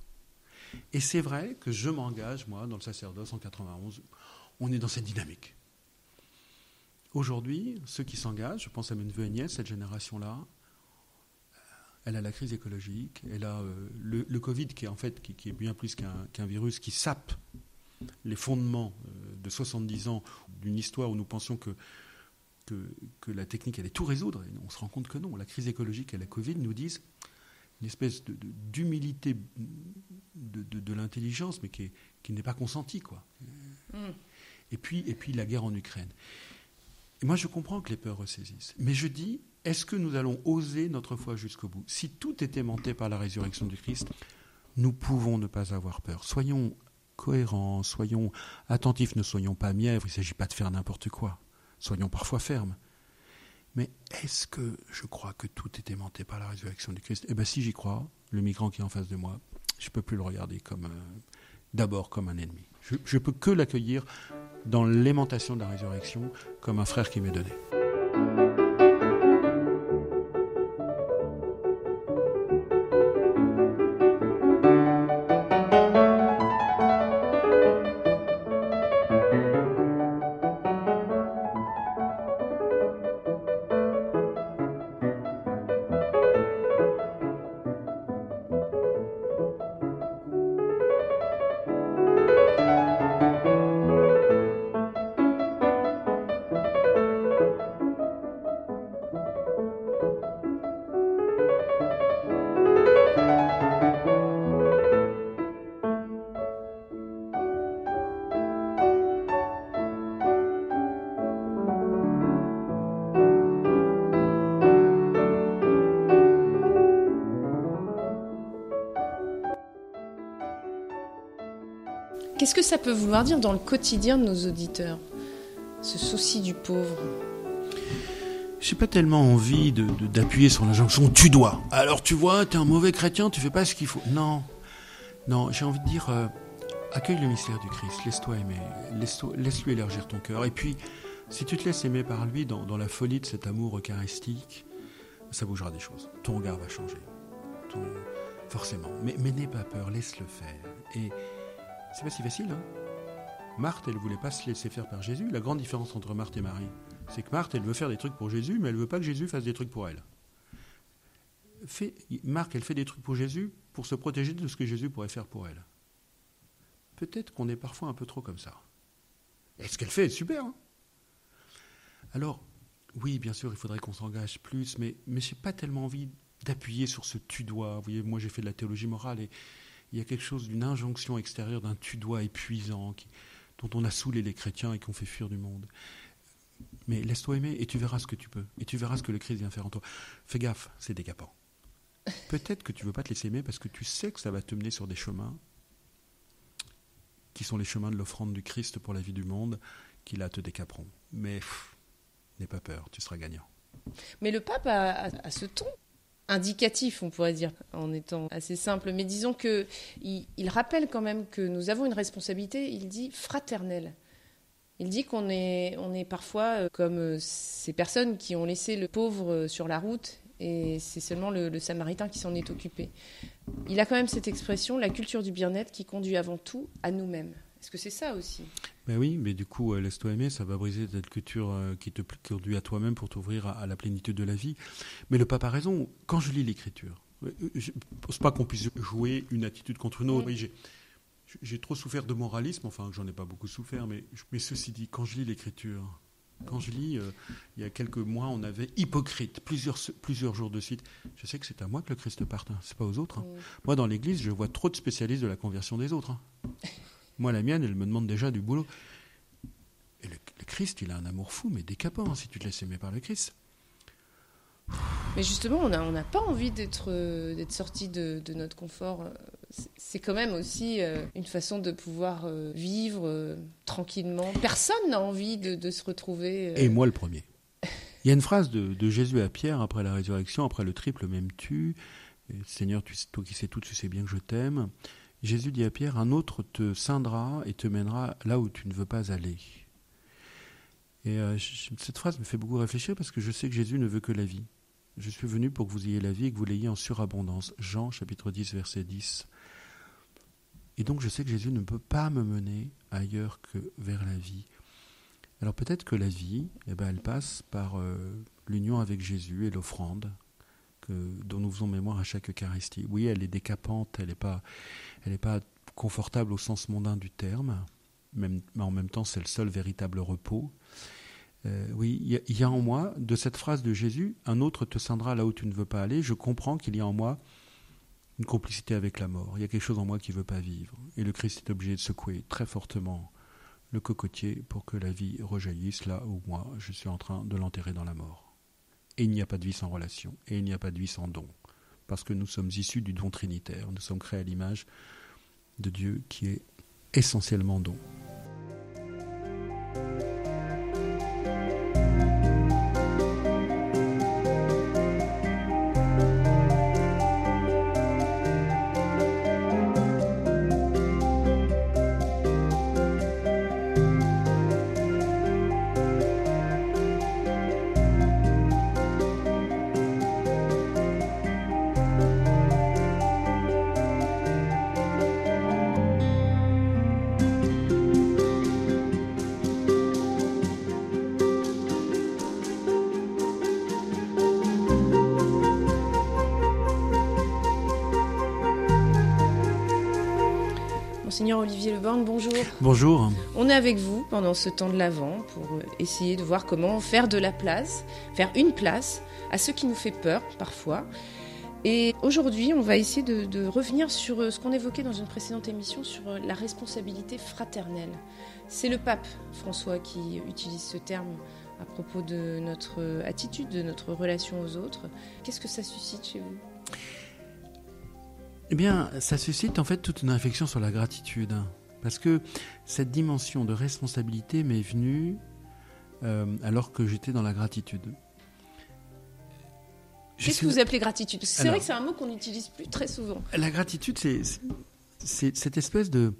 Et c'est vrai que je m'engage, moi, dans le sacerdoce en 91, on est dans cette dynamique. Aujourd'hui, ceux qui s'engagent, je pense à mes neveux et nièces, cette génération-là, euh, elle a la crise écologique, elle a euh, le, Covid qui est en fait qui, est bien plus qu'un virus qui sape les fondements euh, de 70 ans d'une histoire où nous pensions que, que, la technique allait tout résoudre. Et on se rend compte que non. La crise écologique et la Covid nous disent une espèce d'humilité de, de, l'intelligence, mais qui, qui n'est pas consentie. Quoi. Mm. Et, puis, et puis la guerre en Ukraine. Et moi, je comprends que les peurs ressaisissent. Mais je dis, est-ce que nous allons oser notre foi jusqu'au bout? Si tout est aimanté par la résurrection du Christ, nous pouvons ne pas avoir peur. Soyons cohérents, soyons attentifs, ne soyons pas mièvres, il ne s'agit pas de faire n'importe quoi. Soyons parfois fermes. Mais est-ce que je crois que tout est aimanté par la résurrection du Christ? Eh bien, si j'y crois, le migrant qui est en face de moi, je ne peux plus le regarder comme d'abord comme un ennemi. Je ne peux que l'accueillir dans l'aimantation de la résurrection comme un frère qui m'est donné. Ça peut vouloir dire dans le quotidien de nos auditeurs Ce souci du pauvre? J'ai pas tellement envie d'appuyer de, sur l'injonction tu dois. Alors tu vois, tu es un mauvais chrétien, tu fais pas ce qu'il faut. Non, non, j'ai envie de dire euh, accueille le mystère du Christ, laisse-toi aimer, laisse-lui élargir ton cœur. Et puis, si tu te laisses aimer par lui dans, dans la folie de cet amour eucharistique, ça bougera des choses. Ton regard va changer. Forcément. Mais, mais n'aie pas peur, laisse-le faire. Et c'est pas si facile, hein Marthe, elle voulait pas se laisser faire par Jésus. La grande différence entre Marthe et Marie, c'est que Marthe, elle veut faire des trucs pour Jésus, mais elle veut pas que Jésus fasse des trucs pour elle. Marthe, elle fait des trucs pour Jésus pour se protéger de ce que Jésus pourrait faire pour elle. Peut-être qu'on est parfois un peu trop comme ça. Et ce qu'elle fait est super. Hein Alors, oui, bien sûr, il faudrait qu'on s'engage plus, mais, mais je n'ai pas tellement envie d'appuyer sur ce tu dois. Vous voyez, moi j'ai fait de la théologie morale et il y a quelque chose d'une injonction extérieure, d'un tu dois épuisant dont on a saoulé les chrétiens et qu'on fait fuir du monde. Mais laisse-toi aimer et tu verras ce que tu peux. Et tu verras ce que le Christ vient faire en toi. Fais gaffe, c'est décapant. Peut-être que tu veux pas te laisser aimer parce que tu sais que ça va te mener sur des chemins qui sont les chemins de l'offrande du Christ pour la vie du monde, qui là te décaperont. Mais n'aie pas peur, tu seras gagnant. Mais le pape a, ce ton indicatif, on pourrait dire, en étant assez simple. Mais disons que il rappelle quand même que nous avons une responsabilité. Il dit fraternelle. Il dit qu'on est, on est parfois euh, comme euh, ces personnes qui ont laissé le pauvre euh, sur la route et c'est seulement le, samaritain qui s'en est occupé. Il a quand même cette expression, la culture du bien-être qui conduit avant tout à nous-mêmes. Est-ce que c'est ça aussi? Ben Oui, mais du coup, laisse-toi aimer, ça va briser cette culture qui te conduit à toi-même pour t'ouvrir à, la plénitude de la vie. Mais le pape a raison, quand je lis l'écriture, je ne pense pas qu'on puisse jouer une attitude contre une autre. Oui, j'ai trop souffert de moralisme, enfin j'en ai pas beaucoup souffert, mais, mais ceci dit, quand je lis l'écriture, quand je lis, euh, il y a quelques mois, on avait hypocrite, plusieurs, plusieurs jours de suite. Je sais que c'est à moi que le Christ parte, hein. c'est pas aux autres. Hein. Moi, dans l'Église, je vois trop de spécialistes de la conversion des autres. Hein. moi, la mienne, elle me demande déjà du boulot. Et le, Christ, il a un amour fou, mais décapant, si tu te laisses aimer par le Christ. Mais justement, on n'a on pas envie d'être euh, sorti de, de, notre confort c'est quand même aussi euh, une façon de pouvoir euh, vivre tranquillement. Personne n'a envie de, se retrouver. Et moi le premier. Il y a une phrase de, Jésus à Pierre après la résurrection, après le triple m'aimes-tu? Seigneur, tu, toi qui sais tout, tu sais bien que je t'aime. Jésus dit à Pierre, un autre te scindra et te mènera là où tu ne veux pas aller. Et cette phrase me fait beaucoup réfléchir parce que je sais que Jésus ne veut que la vie. Je suis venu pour que vous ayez la vie et que vous l'ayez en surabondance. Jean chapitre 10 verset 10. Et donc je sais que Jésus ne peut pas me mener ailleurs que vers la vie. Alors peut-être que la vie, eh ben, elle passe par euh, l'union avec Jésus et l'offrande dont nous faisons mémoire à chaque Eucharistie. Oui, elle est décapante, elle n'est pas, pas confortable au sens mondain du terme, mais en même temps c'est le seul véritable repos. Euh, oui, il y, a en moi, de cette phrase de Jésus, un autre te scindra là où tu ne veux pas aller, je comprends qu'il y a en moi une complicité avec la mort. Il y a quelque chose en moi qui ne veut pas vivre. Et le Christ est obligé de secouer très fortement le cocotier pour que la vie rejaillisse là où moi je suis en train de l'enterrer dans la mort. Et il n'y a pas de vie sans relation, et il n'y a pas de vie sans don, parce que nous sommes issus du don trinitaire, nous sommes créés à l'image de Dieu qui est essentiellement don. Olivier Leborn, bonjour. Bonjour. On est avec vous pendant ce temps de l'Avent pour euh, essayer de voir comment faire de la place, faire une place à ce qui nous fait peur parfois. Et aujourd'hui, on va essayer de, revenir sur euh, ce qu'on évoquait dans une précédente émission sur euh, la responsabilité fraternelle. C'est le pape François qui utilise ce terme à propos de notre attitude, de notre relation aux autres. Qu'est-ce que ça suscite chez vous? Eh bien, ça suscite en fait toute une réflexion sur la gratitude. Parce que cette dimension de responsabilité m'est venue euh, alors que j'étais dans la gratitude. Qu'est-ce que vous appelez gratitude? C'est vrai que c'est un mot qu'on n'utilise plus très souvent. La gratitude, c'est cette espèce de,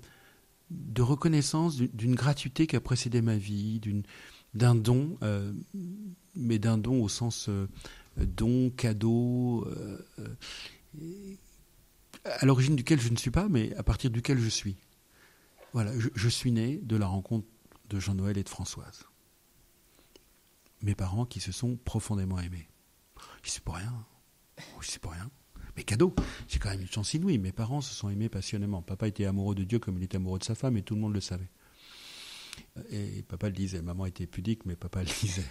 de reconnaissance d'une gratuité qui a précédé ma vie, d'un don, euh, mais d'un don au sens euh, don, cadeau, à l'origine duquel je ne suis pas, mais à partir duquel je suis. Voilà, je, suis né de la rencontre de Jean-Noël et de Françoise. Mes parents qui se sont profondément aimés. Je sais pour rien. Je sais pour rien. Mais cadeau, j'ai quand même une chance inouïe. Mes parents se sont aimés passionnément. Papa était amoureux de Dieu comme il était amoureux de sa femme et tout le monde le savait. Et papa le disait. Maman était pudique, mais papa le disait.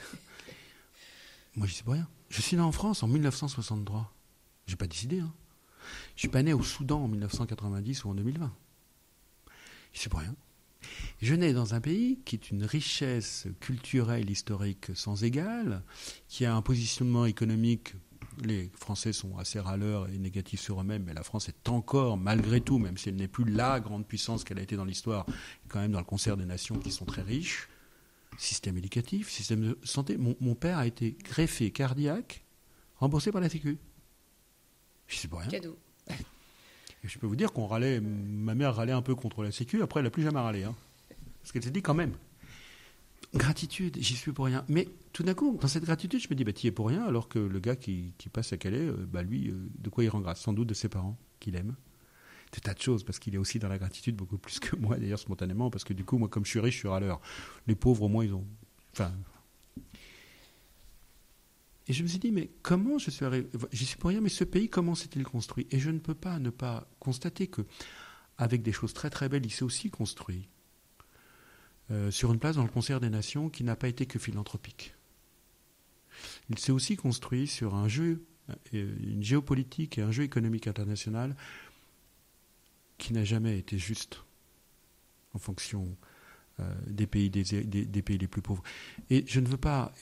Moi, je sais pour rien. Je suis né en France en 1963. J'ai pas décidé. Hein. Je suis pas né au Soudan en 1990 ou en 2020. Je sais pour rien. Je nais dans un pays qui est une richesse culturelle, historique sans égale, qui a un positionnement économique. Les Français sont assez râleurs et négatifs sur eux-mêmes, mais la France est encore, malgré tout, même si elle n'est plus la grande puissance qu'elle a été dans l'histoire, quand même dans le concert des nations qui sont très riches. Système éducatif, système de santé. Mon, mon père a été greffé cardiaque, remboursé par la Sécu. Je sais pas rien. Cadeau. Et je peux vous dire qu'on râlait, ma mère râlait un peu contre la Sécu, après elle n'a plus jamais râlé. Hein. Parce qu'elle s'est dit quand même, gratitude, j'y suis pour rien. Mais tout d'un coup, dans cette gratitude, je me dis, bah, tu es pour rien, alors que le gars qui, passe à Calais, euh, bah, lui, euh, de quoi il rend grâce? Sans doute de ses parents, qu'il aime. Des tas de choses, parce qu'il est aussi dans la gratitude beaucoup plus que moi, d'ailleurs, spontanément, parce que du coup, moi, comme je suis riche, je suis râleur. Les pauvres, au moins, ils ont. Enfin, et je me suis dit, mais comment je suis arrivé J'y suis pour rien, mais ce pays, comment s'est-il construit? Et je ne peux pas ne pas constater que, avec des choses très très belles, il s'est aussi construit euh, sur une place dans le concert des nations qui n'a pas été que philanthropique. Il s'est aussi construit sur un jeu, euh, une géopolitique et un jeu économique international qui n'a jamais été juste en fonction des, pays, des, pays les plus pauvres. Et je ne veux pas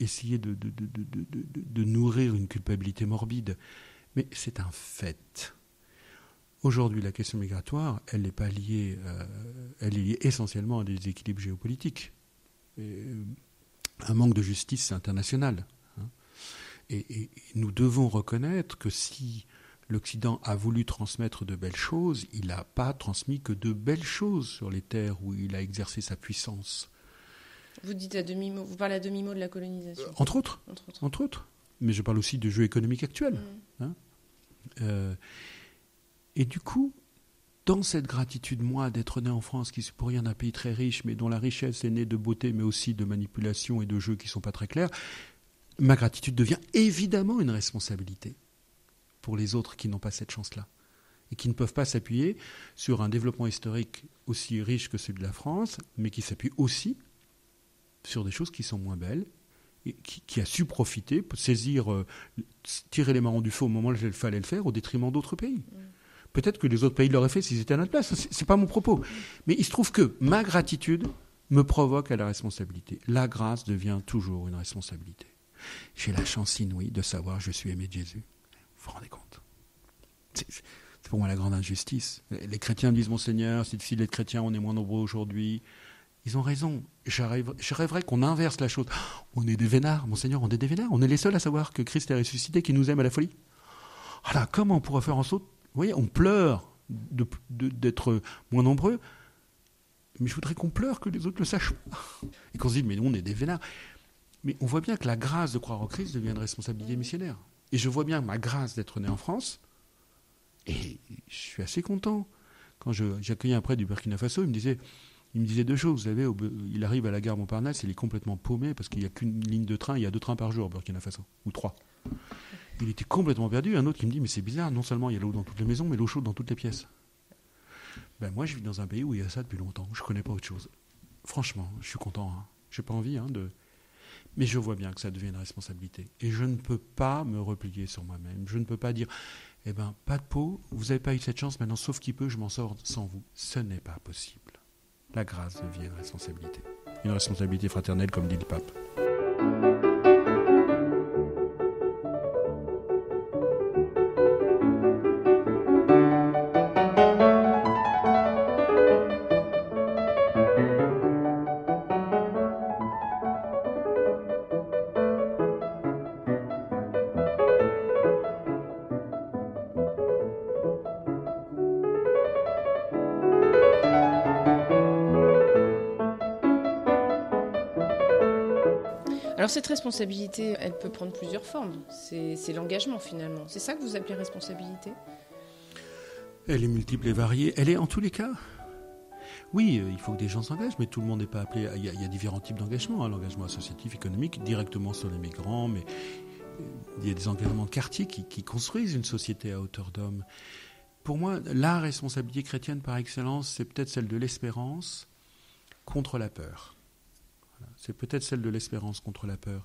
essayer de, nourrir une culpabilité morbide, mais c'est un fait. Aujourd'hui, la question migratoire, elle n'est pas liée, euh, elle est liée essentiellement à des équilibres géopolitiques, euh, un manque de justice internationale. Hein. et, nous devons reconnaître que si l'Occident a voulu transmettre de belles choses, il n'a pas transmis que de belles choses sur les terres où il a exercé sa puissance. Vous dites à demi-mot, vous parlez à demi-mot de la colonisation. Euh, entre, autres, entre, autres, Mais je parle aussi du jeu économique actuel. Mm. Hein. Euh, et du coup, dans cette gratitude, moi, d'être né en France, qui est pour rien un pays très riche, mais dont la richesse est née de beauté, mais aussi de manipulation et de jeux qui ne sont pas très clairs, ma gratitude devient évidemment une responsabilité pour les autres qui n'ont pas cette chance-là et qui ne peuvent pas s'appuyer sur un développement historique aussi riche que celui de la France, mais qui s'appuie aussi sur des choses qui sont moins belles, et qui, a su profiter, saisir, euh, tirer les marrons du feu au moment où il fallait le faire, au détriment d'autres pays. Mm. Peut-être que les autres pays l'auraient fait s'ils étaient à notre place. Ce n'est pas mon propos. Mais il se trouve que ma gratitude me provoque à la responsabilité. La grâce devient toujours une responsabilité. J'ai la chance inouïe de savoir que je suis aimé de Jésus vous rendez compte C'est pour moi la grande injustice. Les chrétiens disent Monseigneur, c'est difficile d'être chrétien, on est moins nombreux aujourd'hui. Ils ont raison. Je rêverais qu'on inverse la chose. On est des vénards, Monseigneur, on est des vénards. On est les seuls à savoir que Christ est ressuscité, qui nous aime à la folie. Alors, comment on pourrait faire en sorte Vous voyez, on pleure d'être moins nombreux, mais je voudrais qu'on pleure que les autres le sachent. Et qu'on se dise, mais nous, on est des vénards. Mais on voit bien que la grâce de croire en Christ devient une responsabilité missionnaire. Et je vois bien ma grâce d'être né en France. Et je suis assez content. Quand j'accueillais un prêtre du Burkina Faso, il me disait, il me disait deux choses. Vous savez, il arrive à la gare Montparnasse, il est complètement paumé parce qu'il n'y a qu'une ligne de train, il y a deux trains par jour au Burkina Faso, ou trois. Il était complètement perdu. Un autre qui me dit, mais c'est bizarre, non seulement il y a l'eau dans toutes les maisons, mais l'eau chaude dans toutes les pièces. Ben moi, je vis dans un pays où il y a ça depuis longtemps. Je ne connais pas autre chose. Franchement, je suis content. Hein. Je n'ai pas envie hein, de, mais je vois bien que ça devient une responsabilité. Et je ne peux pas me replier sur moi-même. Je ne peux pas dire, eh bien, pas de peau, vous n'avez pas eu cette chance, maintenant, sauf qui peut, je m'en sors sans vous. Ce n'est pas possible. La grâce devient une responsabilité. Une responsabilité fraternelle, comme dit le pape. Cette responsabilité, elle peut prendre plusieurs formes. C'est l'engagement finalement. C'est ça que vous appelez responsabilité? Elle est multiple et variée. Elle est en tous les cas. Oui, euh, il faut que des gens s'engagent, mais tout le monde n'est pas appelé. Il y, a, différents types d'engagement. Hein. L'engagement associatif, économique, directement sur les migrants, mais euh, il y a des engagements de quartier qui, construisent une société à hauteur d'homme. Pour moi, la responsabilité chrétienne par excellence, c'est peut-être celle de l'espérance contre la peur. C'est peut-être celle de l'espérance contre la peur.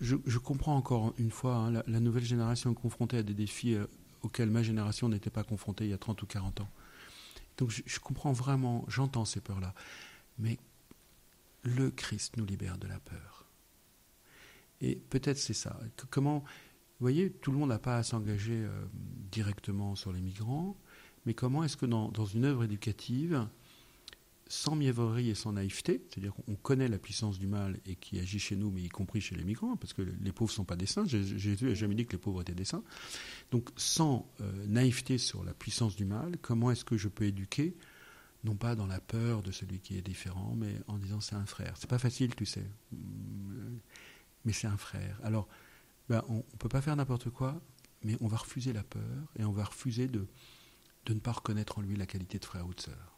Je, comprends encore une fois hein, la, nouvelle génération est confrontée à des défis euh, auxquels ma génération n'était pas confrontée il y a 30 ou 40 ans. Donc je, comprends vraiment, j'entends ces peurs-là. Mais le Christ nous libère de la peur. Et peut-être c'est ça. Comment, vous voyez, tout le monde n'a pas à s'engager euh, directement sur les migrants, mais comment est-ce que dans, dans une œuvre éducative, sans mièvrerie et sans naïveté, c'est-à-dire qu'on connaît la puissance du mal et qui agit chez nous, mais y compris chez les migrants, parce que les pauvres ne sont pas des saints. Jésus n'a jamais dit que les pauvres étaient des saints. Donc, sans euh, naïveté sur la puissance du mal, comment est-ce que je peux éduquer non pas dans la peur de celui qui est différent, mais en disant c'est un frère. C'est pas facile, tu sais, mais c'est un frère. Alors, ben, on ne peut pas faire n'importe quoi, mais on va refuser la peur et on va refuser de, de ne pas reconnaître en lui la qualité de frère ou de sœur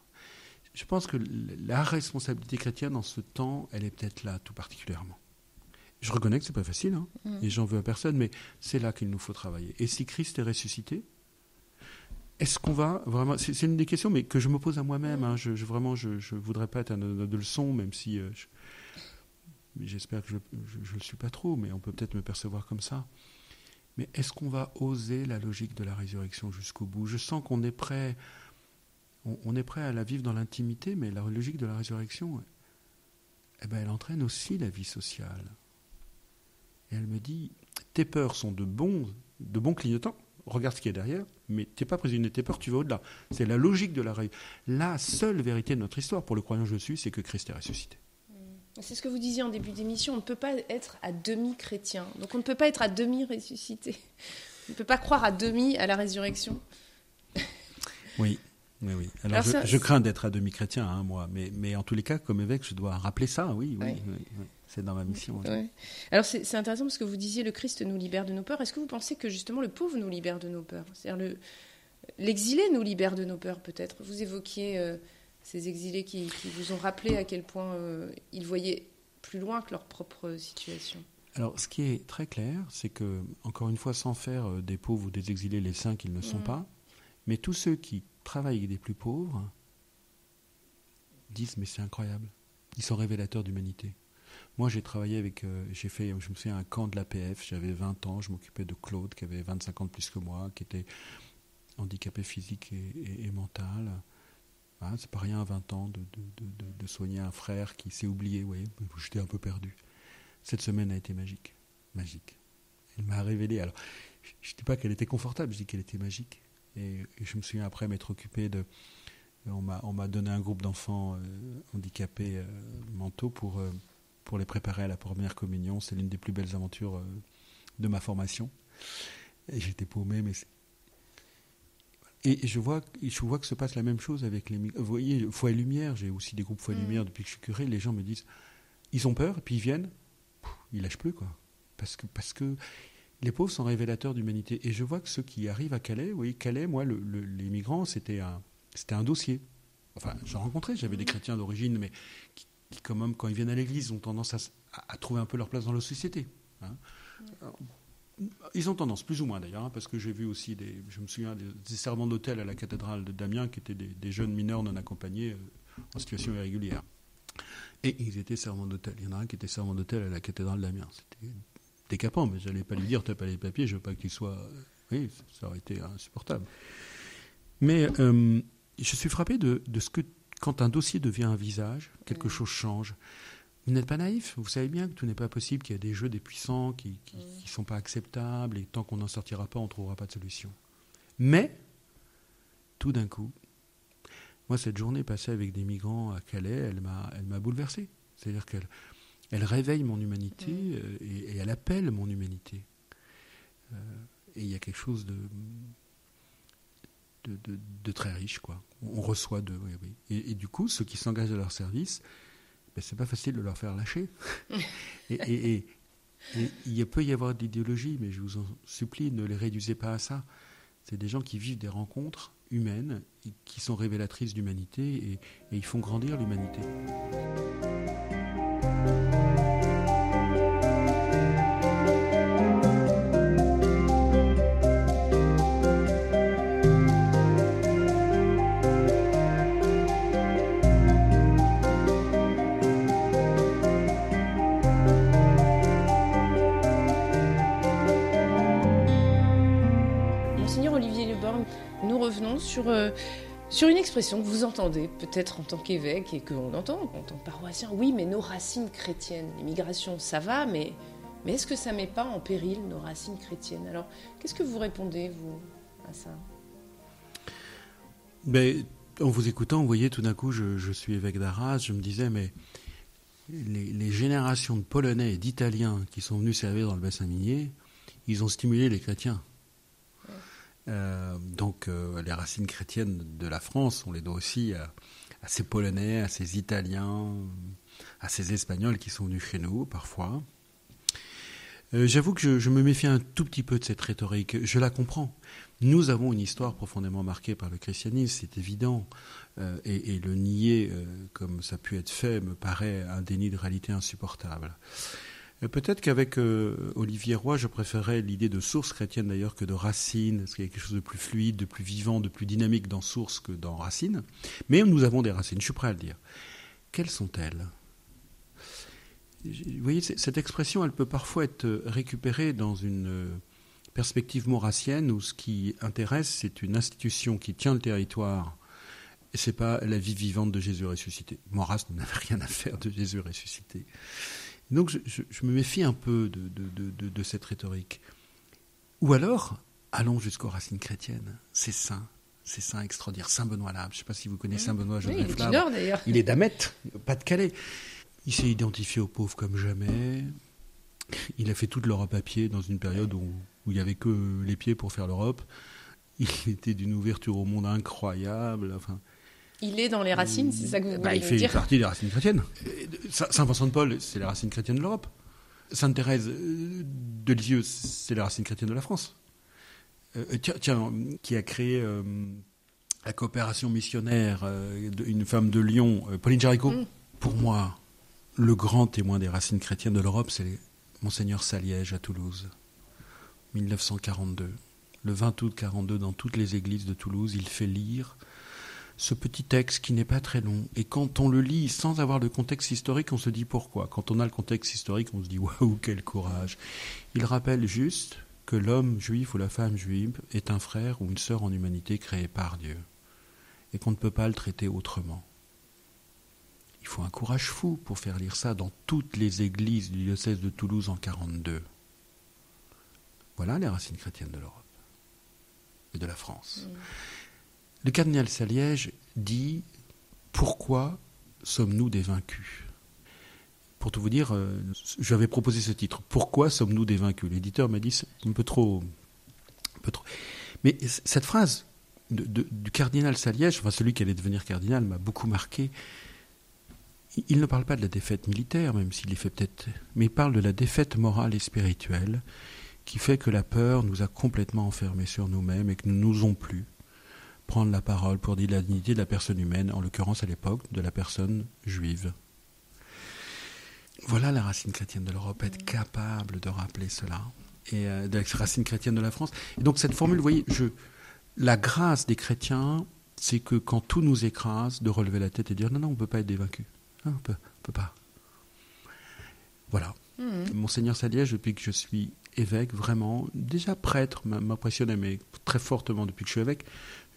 je pense que la responsabilité chrétienne en ce temps, elle est peut-être là tout particulièrement. Je reconnais que c'est pas facile, hein, mm. et j'en veux à personne, mais c'est là qu'il nous faut travailler. Et si Christ est ressuscité, est-ce qu'on va vraiment C'est une des questions, mais que je me pose à moi-même. Hein, je, vraiment, je, ne voudrais pas être un de leçon, même si euh, j'espère que je ne le suis pas trop, mais on peut peut-être me percevoir comme ça. Mais est-ce qu'on va oser la logique de la résurrection jusqu'au bout? Je sens qu'on est prêt on, est prêt à la vivre dans l'intimité, mais la logique de la résurrection, eh ben, elle entraîne aussi la vie sociale. Et elle me dit, tes peurs sont de bons, de bons clignotants, regarde ce qu'il y a derrière, mais tu n'es pas prisonnier de tes peurs, tu vas au-delà. C'est la logique de la. La seule vérité de notre histoire, pour le croyant je suis, c'est que Christ est ressuscité. Mmh. C'est ce que vous disiez en début d'émission, on ne peut pas être à demi chrétien. Donc on ne peut pas être à demi ressuscité. On ne peut pas croire à demi à la résurrection. Oui, oui, oui. Alors, je, crains d'être à demi chrétien, hein, moi, mais, mais en tous les cas, comme évêque, je dois rappeler ça, oui, oui, c'est dans ma mission. Alors c'est intéressant parce que vous disiez le Christ nous libère de nos peurs. Est-ce que vous pensez que justement le pauvre nous libère de nos peurs? C'est-à-dire l'exilé nous libère de nos peurs, peut-être? Vous évoquiez euh, ces exilés qui, vous ont rappelé à quel point euh, ils voyaient plus loin que leur propre situation. Alors, ce qui est très clair, c'est que, encore une fois, sans faire euh, des pauvres ou des exilés les saints qu'ils ne sont mm. pas, mais tous ceux qui travaillent avec des plus pauvres disent mais c'est incroyable. Ils sont révélateurs d'humanité. Moi, j'ai travaillé avec, euh, j'ai fait, je me souviens, un camp de l'APF, j'avais 20 ans, je m'occupais de Claude, qui avait 25 ans de plus que moi, qui était handicapé physique et, mental. Ah, c'est pas rien à 20 ans de, soigner un frère qui s'est oublié, oui, j'étais un peu perdu. Cette semaine a été magique, magique. Elle m'a révélé, alors, je ne dis pas qu'elle était confortable, je dis qu'elle était magique. Et, je me souviens après m'être occupé de. On m'a donné un groupe d'enfants euh, handicapés euh, mentaux pour, euh, pour les préparer à la première communion. C'est l'une des plus belles aventures de ma formation. Et j'étais paumé, mais et je vois, je vois que se passe la même chose avec les. Vous voyez, Foi et Lumière, j'ai aussi des groupes Foi et mm. Lumière depuis que je suis curé. Les gens me disent, ils ont peur, et puis ils viennent, ils lâchent plus, quoi. Parce que, parce que les pauvres sont révélateurs d'humanité. Et je vois que ceux qui arrivent à Calais, oui, Calais, moi, les migrants, c'était un, c'était un dossier. Enfin, j'en rencontrais, j'avais des chrétiens d'origine, mais qui, quand même, quand ils viennent à l'église, ont tendance à, trouver un peu leur place dans la société. Hein. ils ont tendance, plus ou moins d'ailleurs, hein, parce que j'ai vu aussi des, je me souviens des, servants d'hôtel à la cathédrale de Damien qui étaient des, jeunes mineurs non accompagnés euh, en situation irrégulière. Et ils étaient servants d'hôtel. Il y en a un qui était servant d'hôtel à la cathédrale d'Amiens. C'était décapant, mais j'allais pas lui dire t'as pas les papiers, je veux pas qu'il soit. Oui, ça aurait été insupportable. Mais euh, je suis frappé de, ce que quand un dossier devient un visage, quelque chose change. Vous n'êtes pas naïf, vous savez bien que tout n'est pas possible, qu'il y a des jeux des puissants qui ne sont pas acceptables, et tant qu'on n'en sortira pas, on ne trouvera pas de solution. Mais, tout d'un coup, moi, cette journée passée avec des migrants à Calais, elle m'a bouleversé. C'est-à-dire qu'elle elle réveille mon humanité euh, et, elle appelle mon humanité. Euh, et il y a quelque chose de, de, très riche, quoi. On reçoit de. Oui, oui. Et, du coup, ceux qui s'engagent à leur service, ben, c'est pas facile de leur faire lâcher. et, il peut y avoir de l'idéologie, mais je vous en supplie, ne les réduisez pas à ça. C'est des gens qui vivent des rencontres humaines, qui sont révélatrices d'humanité, et, et ils font grandir l'humanité. Sur, euh, sur une expression que vous entendez peut-être en tant qu'évêque et que l'on entend en tant que paroissien. Oui, mais nos racines chrétiennes, l'immigration, ça va, mais, mais est-ce que ça met pas en péril nos racines chrétiennes? Alors, qu'est-ce que vous répondez, vous, à ça? Ben, En vous écoutant, vous voyez, tout d'un coup, je, suis évêque d'Arras, je me disais, mais les, les générations de Polonais et d'Italiens qui sont venus servir dans le bassin minier, ils ont stimulé les chrétiens. Euh, donc euh, les racines chrétiennes de la France, on les doit aussi à, ces Polonais, à ces Italiens, à ces Espagnols qui sont venus chez nous parfois. Euh, j'avoue que je, me méfie un tout petit peu de cette rhétorique. Je la comprends. Nous avons une histoire profondément marquée par le christianisme, c'est évident. et, et, le nier, comme ça a pu être fait, me paraît un déni de réalité insupportable. Peut-être qu'avec euh, Olivier Roy, je préférais l'idée de source chrétienne d'ailleurs que de racine, parce qu'il y a quelque chose de plus fluide, de plus vivant, de plus dynamique dans source que dans racine. Mais nous avons des racines, je suis prêt à le dire. Quelles sont-elles? Vous voyez, cette expression, elle peut parfois être récupérée dans une euh, perspective maurassienne où ce qui intéresse, c'est une institution qui tient le territoire et c'est pas la vie vivante de Jésus ressuscité. Maurras n'avait rien à faire de Jésus ressuscité. Donc je, me méfie un peu de, cette rhétorique. Ou alors, allons jusqu'aux racines chrétiennes. C'est saint, c'est saint extraordinaire. Saint Benoît Labre, je ne sais pas si vous connaissez Saint Benoît Joseph oui, il est Il est d'Amet, pas de Calais. Il s'est identifié aux pauvres comme jamais. Il a fait toute l'Europe à pied dans une période où, où il n'y avait que les pieds pour faire l'Europe. Il était d'une ouverture au monde incroyable. Enfin, il est dans les racines, c'est ça que vous bah, voulez dire Il fait partie des racines chrétiennes. Saint Vincent de Paul, c'est les racines chrétiennes de l'Europe. Sainte Thérèse euh, de Lisieux, c'est les racines chrétiennes de la France. Euh, tiens, tiens, qui a créé euh, la coopération missionnaire, une femme de Lyon, Pauline Jaricot. Mm. Pour moi, le grand témoin des racines chrétiennes de l'Europe, c'est Monseigneur Saliège à Toulouse, 1942. Le 20 août 42, dans toutes les églises de Toulouse, il fait lire ce petit texte qui n'est pas très long. Et quand on le lit sans avoir le contexte historique, on se dit pourquoi. Quand on a le contexte historique, on se dit waouh, quel courage. Il rappelle juste que l'homme juif ou la femme juive est un frère ou une sœur en humanité créée par Dieu. Et qu'on ne peut pas le traiter autrement. Il faut un courage fou pour faire lire ça dans toutes les églises du diocèse de Toulouse en 42. Voilà les racines chrétiennes de l'Europe et de la France. Mm. Le cardinal Saliège dit Pourquoi sommes-nous des vaincus? Pour tout vous dire, euh, j'avais proposé ce titre Pourquoi sommes-nous des vaincus? L'éditeur m'a dit C'est un peu trop. Mais cette phrase du cardinal Saliège, enfin celui qui allait devenir cardinal, m'a beaucoup marqué. Il ne parle pas de la défaite militaire, même s'il y fait peut-être, mais il parle de la défaite morale et spirituelle qui fait que la peur nous a complètement enfermés sur nous-mêmes et que nous n'osons plus prendre la parole pour dire la dignité de la personne humaine, en l'occurrence à l'époque de la personne juive. Voilà la racine chrétienne de l'Europe, être capable de rappeler cela, et euh, de la racine chrétienne de la France. Et donc cette formule, vous voyez, je, la grâce des chrétiens, c'est que quand tout nous écrase, de relever la tête et dire non, non, on ne peut pas être dévaincu. on ne peut, peut, pas. Voilà. Mmh. Monseigneur Saliège, depuis que je suis évêque, vraiment, déjà prêtre, m'impressionnait, mais très fortement depuis que je suis évêque,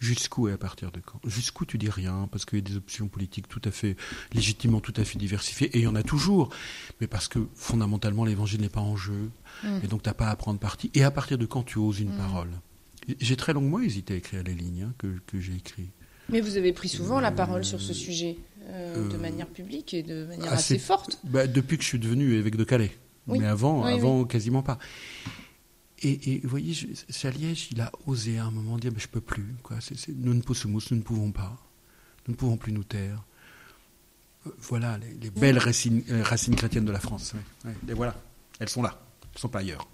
Jusqu'où et à partir de quand? Jusqu'où tu dis rien? Parce qu'il y a des options politiques tout à fait légitimement, tout à fait diversifiées, et il y en a toujours, mais parce que fondamentalement l'évangile n'est pas en jeu, mm. et donc tu n'as pas à prendre parti. Et à partir de quand tu oses une mm. parole? J'ai très longuement hésité à écrire les lignes hein, que, que j'ai écrites. Mais vous avez pris souvent la parole sur ce sujet, euh, de euh, manière publique et de manière assez, forte. Bah, depuis que je suis devenu évêque de Calais. Mais avant, avant quasiment pas. Et, vous voyez, Saliège, il a osé à un moment dire, mais je peux plus. Quoi. nous ne pouvons, nous ne pouvons pas. Nous ne pouvons plus nous taire. voilà les, belles racines, racines, chrétiennes de la France. Et voilà, elles sont là, elles ne sont pas ailleurs.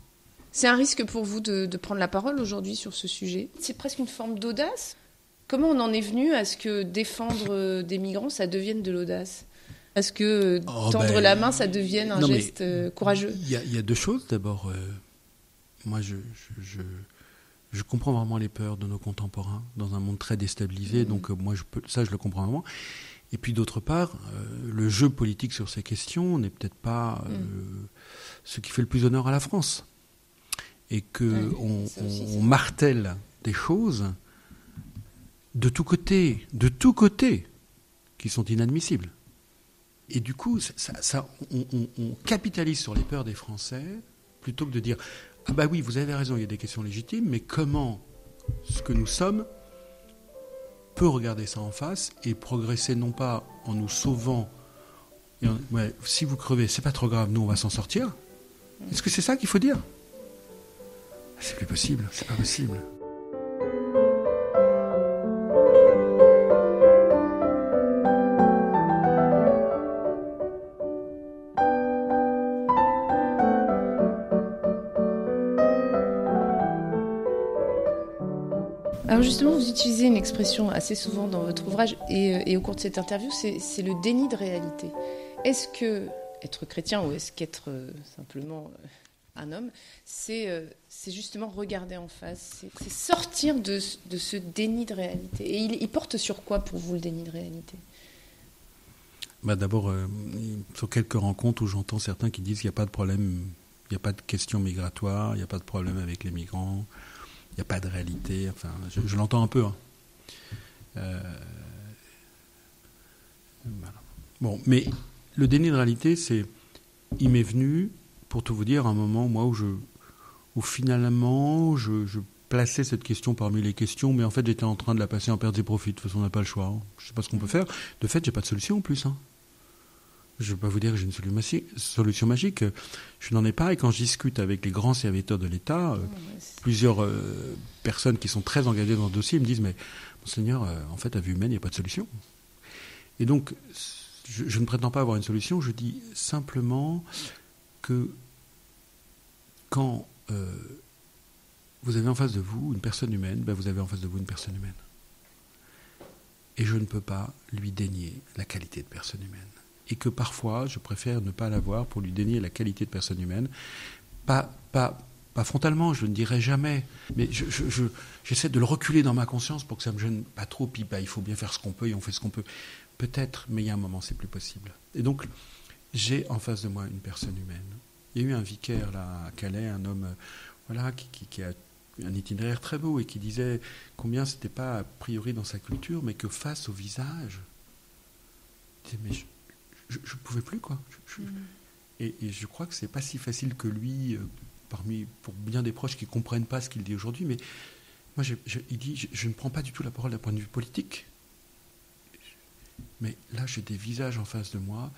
C'est un risque pour vous de, prendre la parole aujourd'hui sur ce sujet? C'est presque une forme d'audace Comment on en est venu à ce que défendre des migrants, ça devienne de l'audace? À ce que oh, tendre ben, la main, ça devienne un geste courageux? Il y, a deux choses. D'abord, moi, je, je, comprends vraiment les peurs de nos contemporains dans un monde très déstabilisé. Mmh. Donc, euh, moi, je peux, ça, je le comprends vraiment. Et puis, d'autre part, euh, le jeu politique sur ces questions n'est peut-être pas euh, mmh. ce qui fait le plus honneur à la France. Et que on, martèle des choses de tous côtés, de tous côtés, qui sont inadmissibles. Et du coup, ça, on, on, capitalise sur les peurs des Français plutôt que de dire ah bah oui, vous avez raison, il y a des questions légitimes, mais comment ce que nous sommes peut regarder ça en face et progresser non pas en nous sauvant, si vous crevez, c'est pas trop grave, nous on va s'en sortir. Est-ce que c'est ça qu'il faut dire? C'est plus possible, c'est pas possible. Justement, vous utilisez une expression assez souvent dans votre ouvrage et, euh, au cours de cette interview, c'est le déni de réalité. Est-ce que être chrétien ou est-ce qu'être euh, simplement euh, un homme, c'est justement regarder en face, c'est sortir de, ce déni de réalité? Et il, porte sur quoi pour vous le déni de réalité? Bah D'abord, sur quelques rencontres où j'entends certains qui disent qu'il n'y a pas de problème, il n'y a pas de question migratoire, il n'y a pas de problème avec les migrants, il n'y a pas de réalité. Enfin, je, l'entends un peu. Hein. Euh, bon, mais le déni de réalité, c'est, il m'est venu, pour tout vous dire, un moment moi où je, où finalement, je, plaçais cette question parmi les questions, mais en fait, j'étais en train de la passer en perte et profit. De toute façon, on n'a pas le choix. Hein. Je ne sais pas ce qu'on peut faire. De fait, j'ai pas de solution en plus. Hein. Je ne vais pas vous dire que j'ai une solution magique. Je n'en ai pas. Et quand je discute avec les grands serviteurs de l'État, euh, plusieurs euh, personnes qui sont très engagées dans le dossier me disent Mais, Monseigneur, euh, en fait, à vue humaine, il n'y a pas de solution. Et donc, je, ne prétends pas avoir une solution. Je dis simplement que quand vous avez en face de vous une personne humaine, ben vous avez en face de vous une personne humaine. Et je ne peux pas lui dénier la qualité de personne humaine et que parfois je préfère ne pas l'avoir pour lui dénier la qualité de personne humaine. Pas, pas, pas frontalement, je ne dirais jamais, mais j'essaie je, je, de le reculer dans ma conscience pour que ça me gêne pas trop, puis bah, il faut bien faire ce qu'on peut et on fait ce qu'on peut. Peut-être, mais il y a un moment, c'est plus possible. Et donc, j'ai en face de moi une personne humaine. Il y a eu un vicaire là à Calais, un homme voilà, qui, qui, a un itinéraire très beau et qui disait combien c'était pas a priori dans sa culture, mais que face au visage, mais je ne pouvais plus, quoi. Mm. et, je crois que c'est pas si facile que lui, euh, parmi, pour bien des proches qui comprennent pas ce qu'il dit aujourd'hui, mais moi, il dit, je, ne prends pas du tout la parole d'un point de vue politique, mais là, j'ai des visages en face de moi,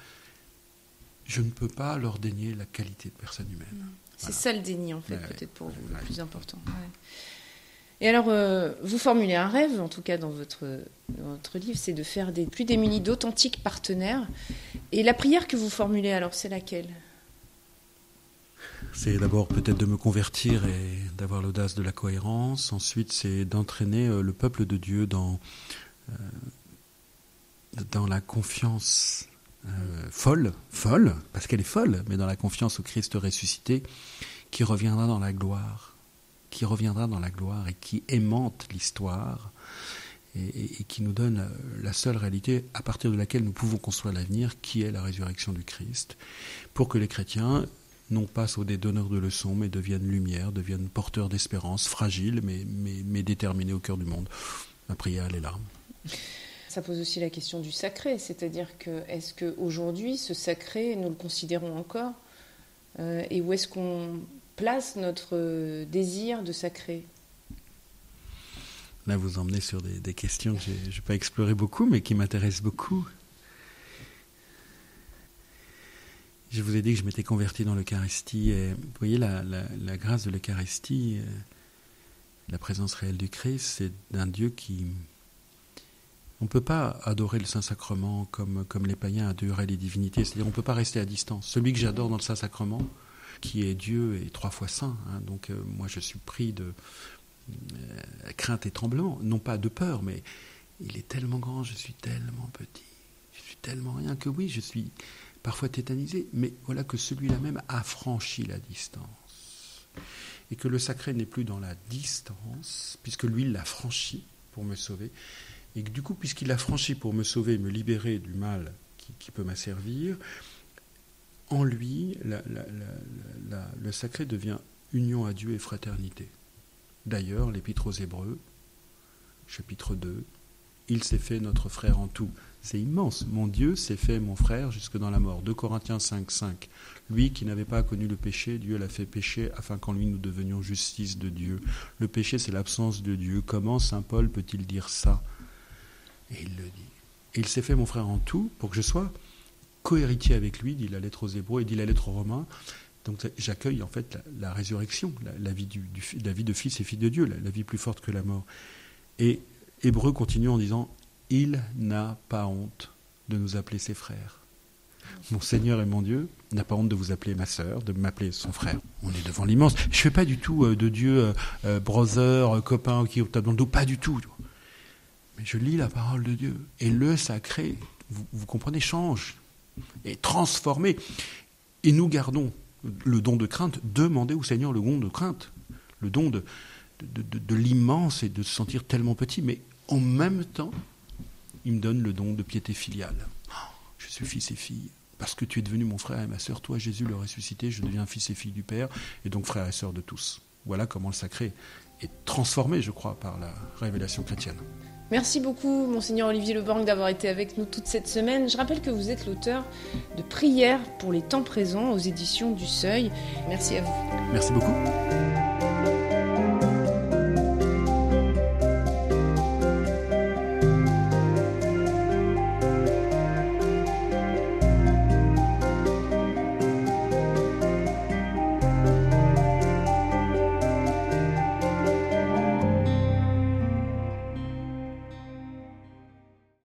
je ne peux pas leur dénier la qualité de personne humaine. C'est ça le déni, en fait, peut-être pour vous, le plus important. Et alors, euh, vous formulez un rêve, en tout cas dans votre, livre, c'est de faire des plus démunis d'authentiques partenaires. Et la prière que vous formulez, alors, c'est laquelle? C'est d'abord peut-être de me convertir et d'avoir l'audace de la cohérence. Ensuite, c'est d'entraîner euh, le peuple de Dieu dans, euh, dans la confiance folle, folle, parce qu'elle est folle, mais dans la confiance au Christ ressuscité, qui reviendra dans la gloire qui reviendra dans la gloire et qui aimante l'histoire et, qui nous donne la seule réalité à partir de laquelle nous pouvons construire l'avenir, qui est la résurrection du Christ, pour que les chrétiens non pas soient des donneurs de leçons, mais deviennent lumière, deviennent porteurs d'espérance, fragiles, mais, mais, mais déterminés au cœur du monde. La prière, les larmes. Ça pose aussi la question du sacré, c'est-à-dire que est-ce qu'aujourd'hui, ce sacré, nous le considérons encore? Euh, Et où est-ce qu'on place notre désir de sacré Là, vous emmenez sur des, questions que je n'ai pas explorées beaucoup, mais qui m'intéressent beaucoup. Je vous ai dit que je m'étais converti dans l'Eucharistie. Vous voyez, la, grâce de l'Eucharistie, euh, la présence réelle du Christ, c'est d'un Dieu qui, On ne peut pas adorer le Saint-Sacrement comme, comme les païens adoraient les divinités, c'est-à-dire on ne peut pas rester à distance. Celui que j'adore dans le Saint-Sacrement, qui est Dieu et trois fois saint, hein, donc euh, moi je suis pris de euh, crainte et tremblement, non pas de peur, mais il est tellement grand, je suis tellement petit, je suis tellement rien que oui, je suis parfois tétanisé, mais voilà que celui-là même a franchi la distance. Et que le sacré n'est plus dans la distance, puisque lui l'a franchi pour me sauver, et que du coup, puisqu'il a franchi pour me sauver, me libérer du mal qui, peut m'asservir, en lui, le sacré devient union à Dieu et fraternité. D'ailleurs, l'Épître aux Hébreux, chapitre 2, il s'est fait notre frère en tout. C'est immense. Mon Dieu s'est fait mon frère jusque dans la mort. 2 Corinthiens 5, 5. Lui qui n'avait pas connu le péché, Dieu l'a fait pécher afin qu'en lui nous devenions justice de Dieu. Le péché, c'est l'absence de Dieu. Comment Saint Paul peut-il dire ça? Et il le dit. Il s'est fait mon frère en tout pour que je sois cohéritier avec lui, dit la lettre aux Hébreux et dit la lettre aux Romains. Donc j'accueille en fait la, résurrection, la, vie de fils et fille de Dieu, la, vie plus forte que la mort. Et Hébreu continue en disant Il n'a pas honte de nous appeler ses frères. Mon Seigneur et mon Dieu n'a pas honte de vous appeler ma sœur, de m'appeler son frère. On est devant l'immense. Je ne fais pas du tout euh, de Dieu euh, euh, brother, copain qui est au pas du tout. Mais je lis la parole de Dieu. Et le sacré, vous, comprenez, change, est transformé. Et nous gardons le don de crainte. Demandez au Seigneur le don de crainte, le don de, l'immense et de se sentir tellement petit. Mais en même temps, il me donne le don de piété filiale. Je suis fils et fille. Parce que tu es devenu mon frère et ma sœur, toi Jésus le ressuscité, je deviens fils et fille du Père, et donc frère et sœur de tous. Voilà comment le sacré est transformé, je crois, par la révélation chrétienne. Merci beaucoup, Monseigneur Olivier Leborg, d'avoir été avec nous toute cette semaine. Je rappelle que vous êtes l'auteur de Prières pour les temps présents aux éditions du Seuil. Merci à vous. Merci beaucoup.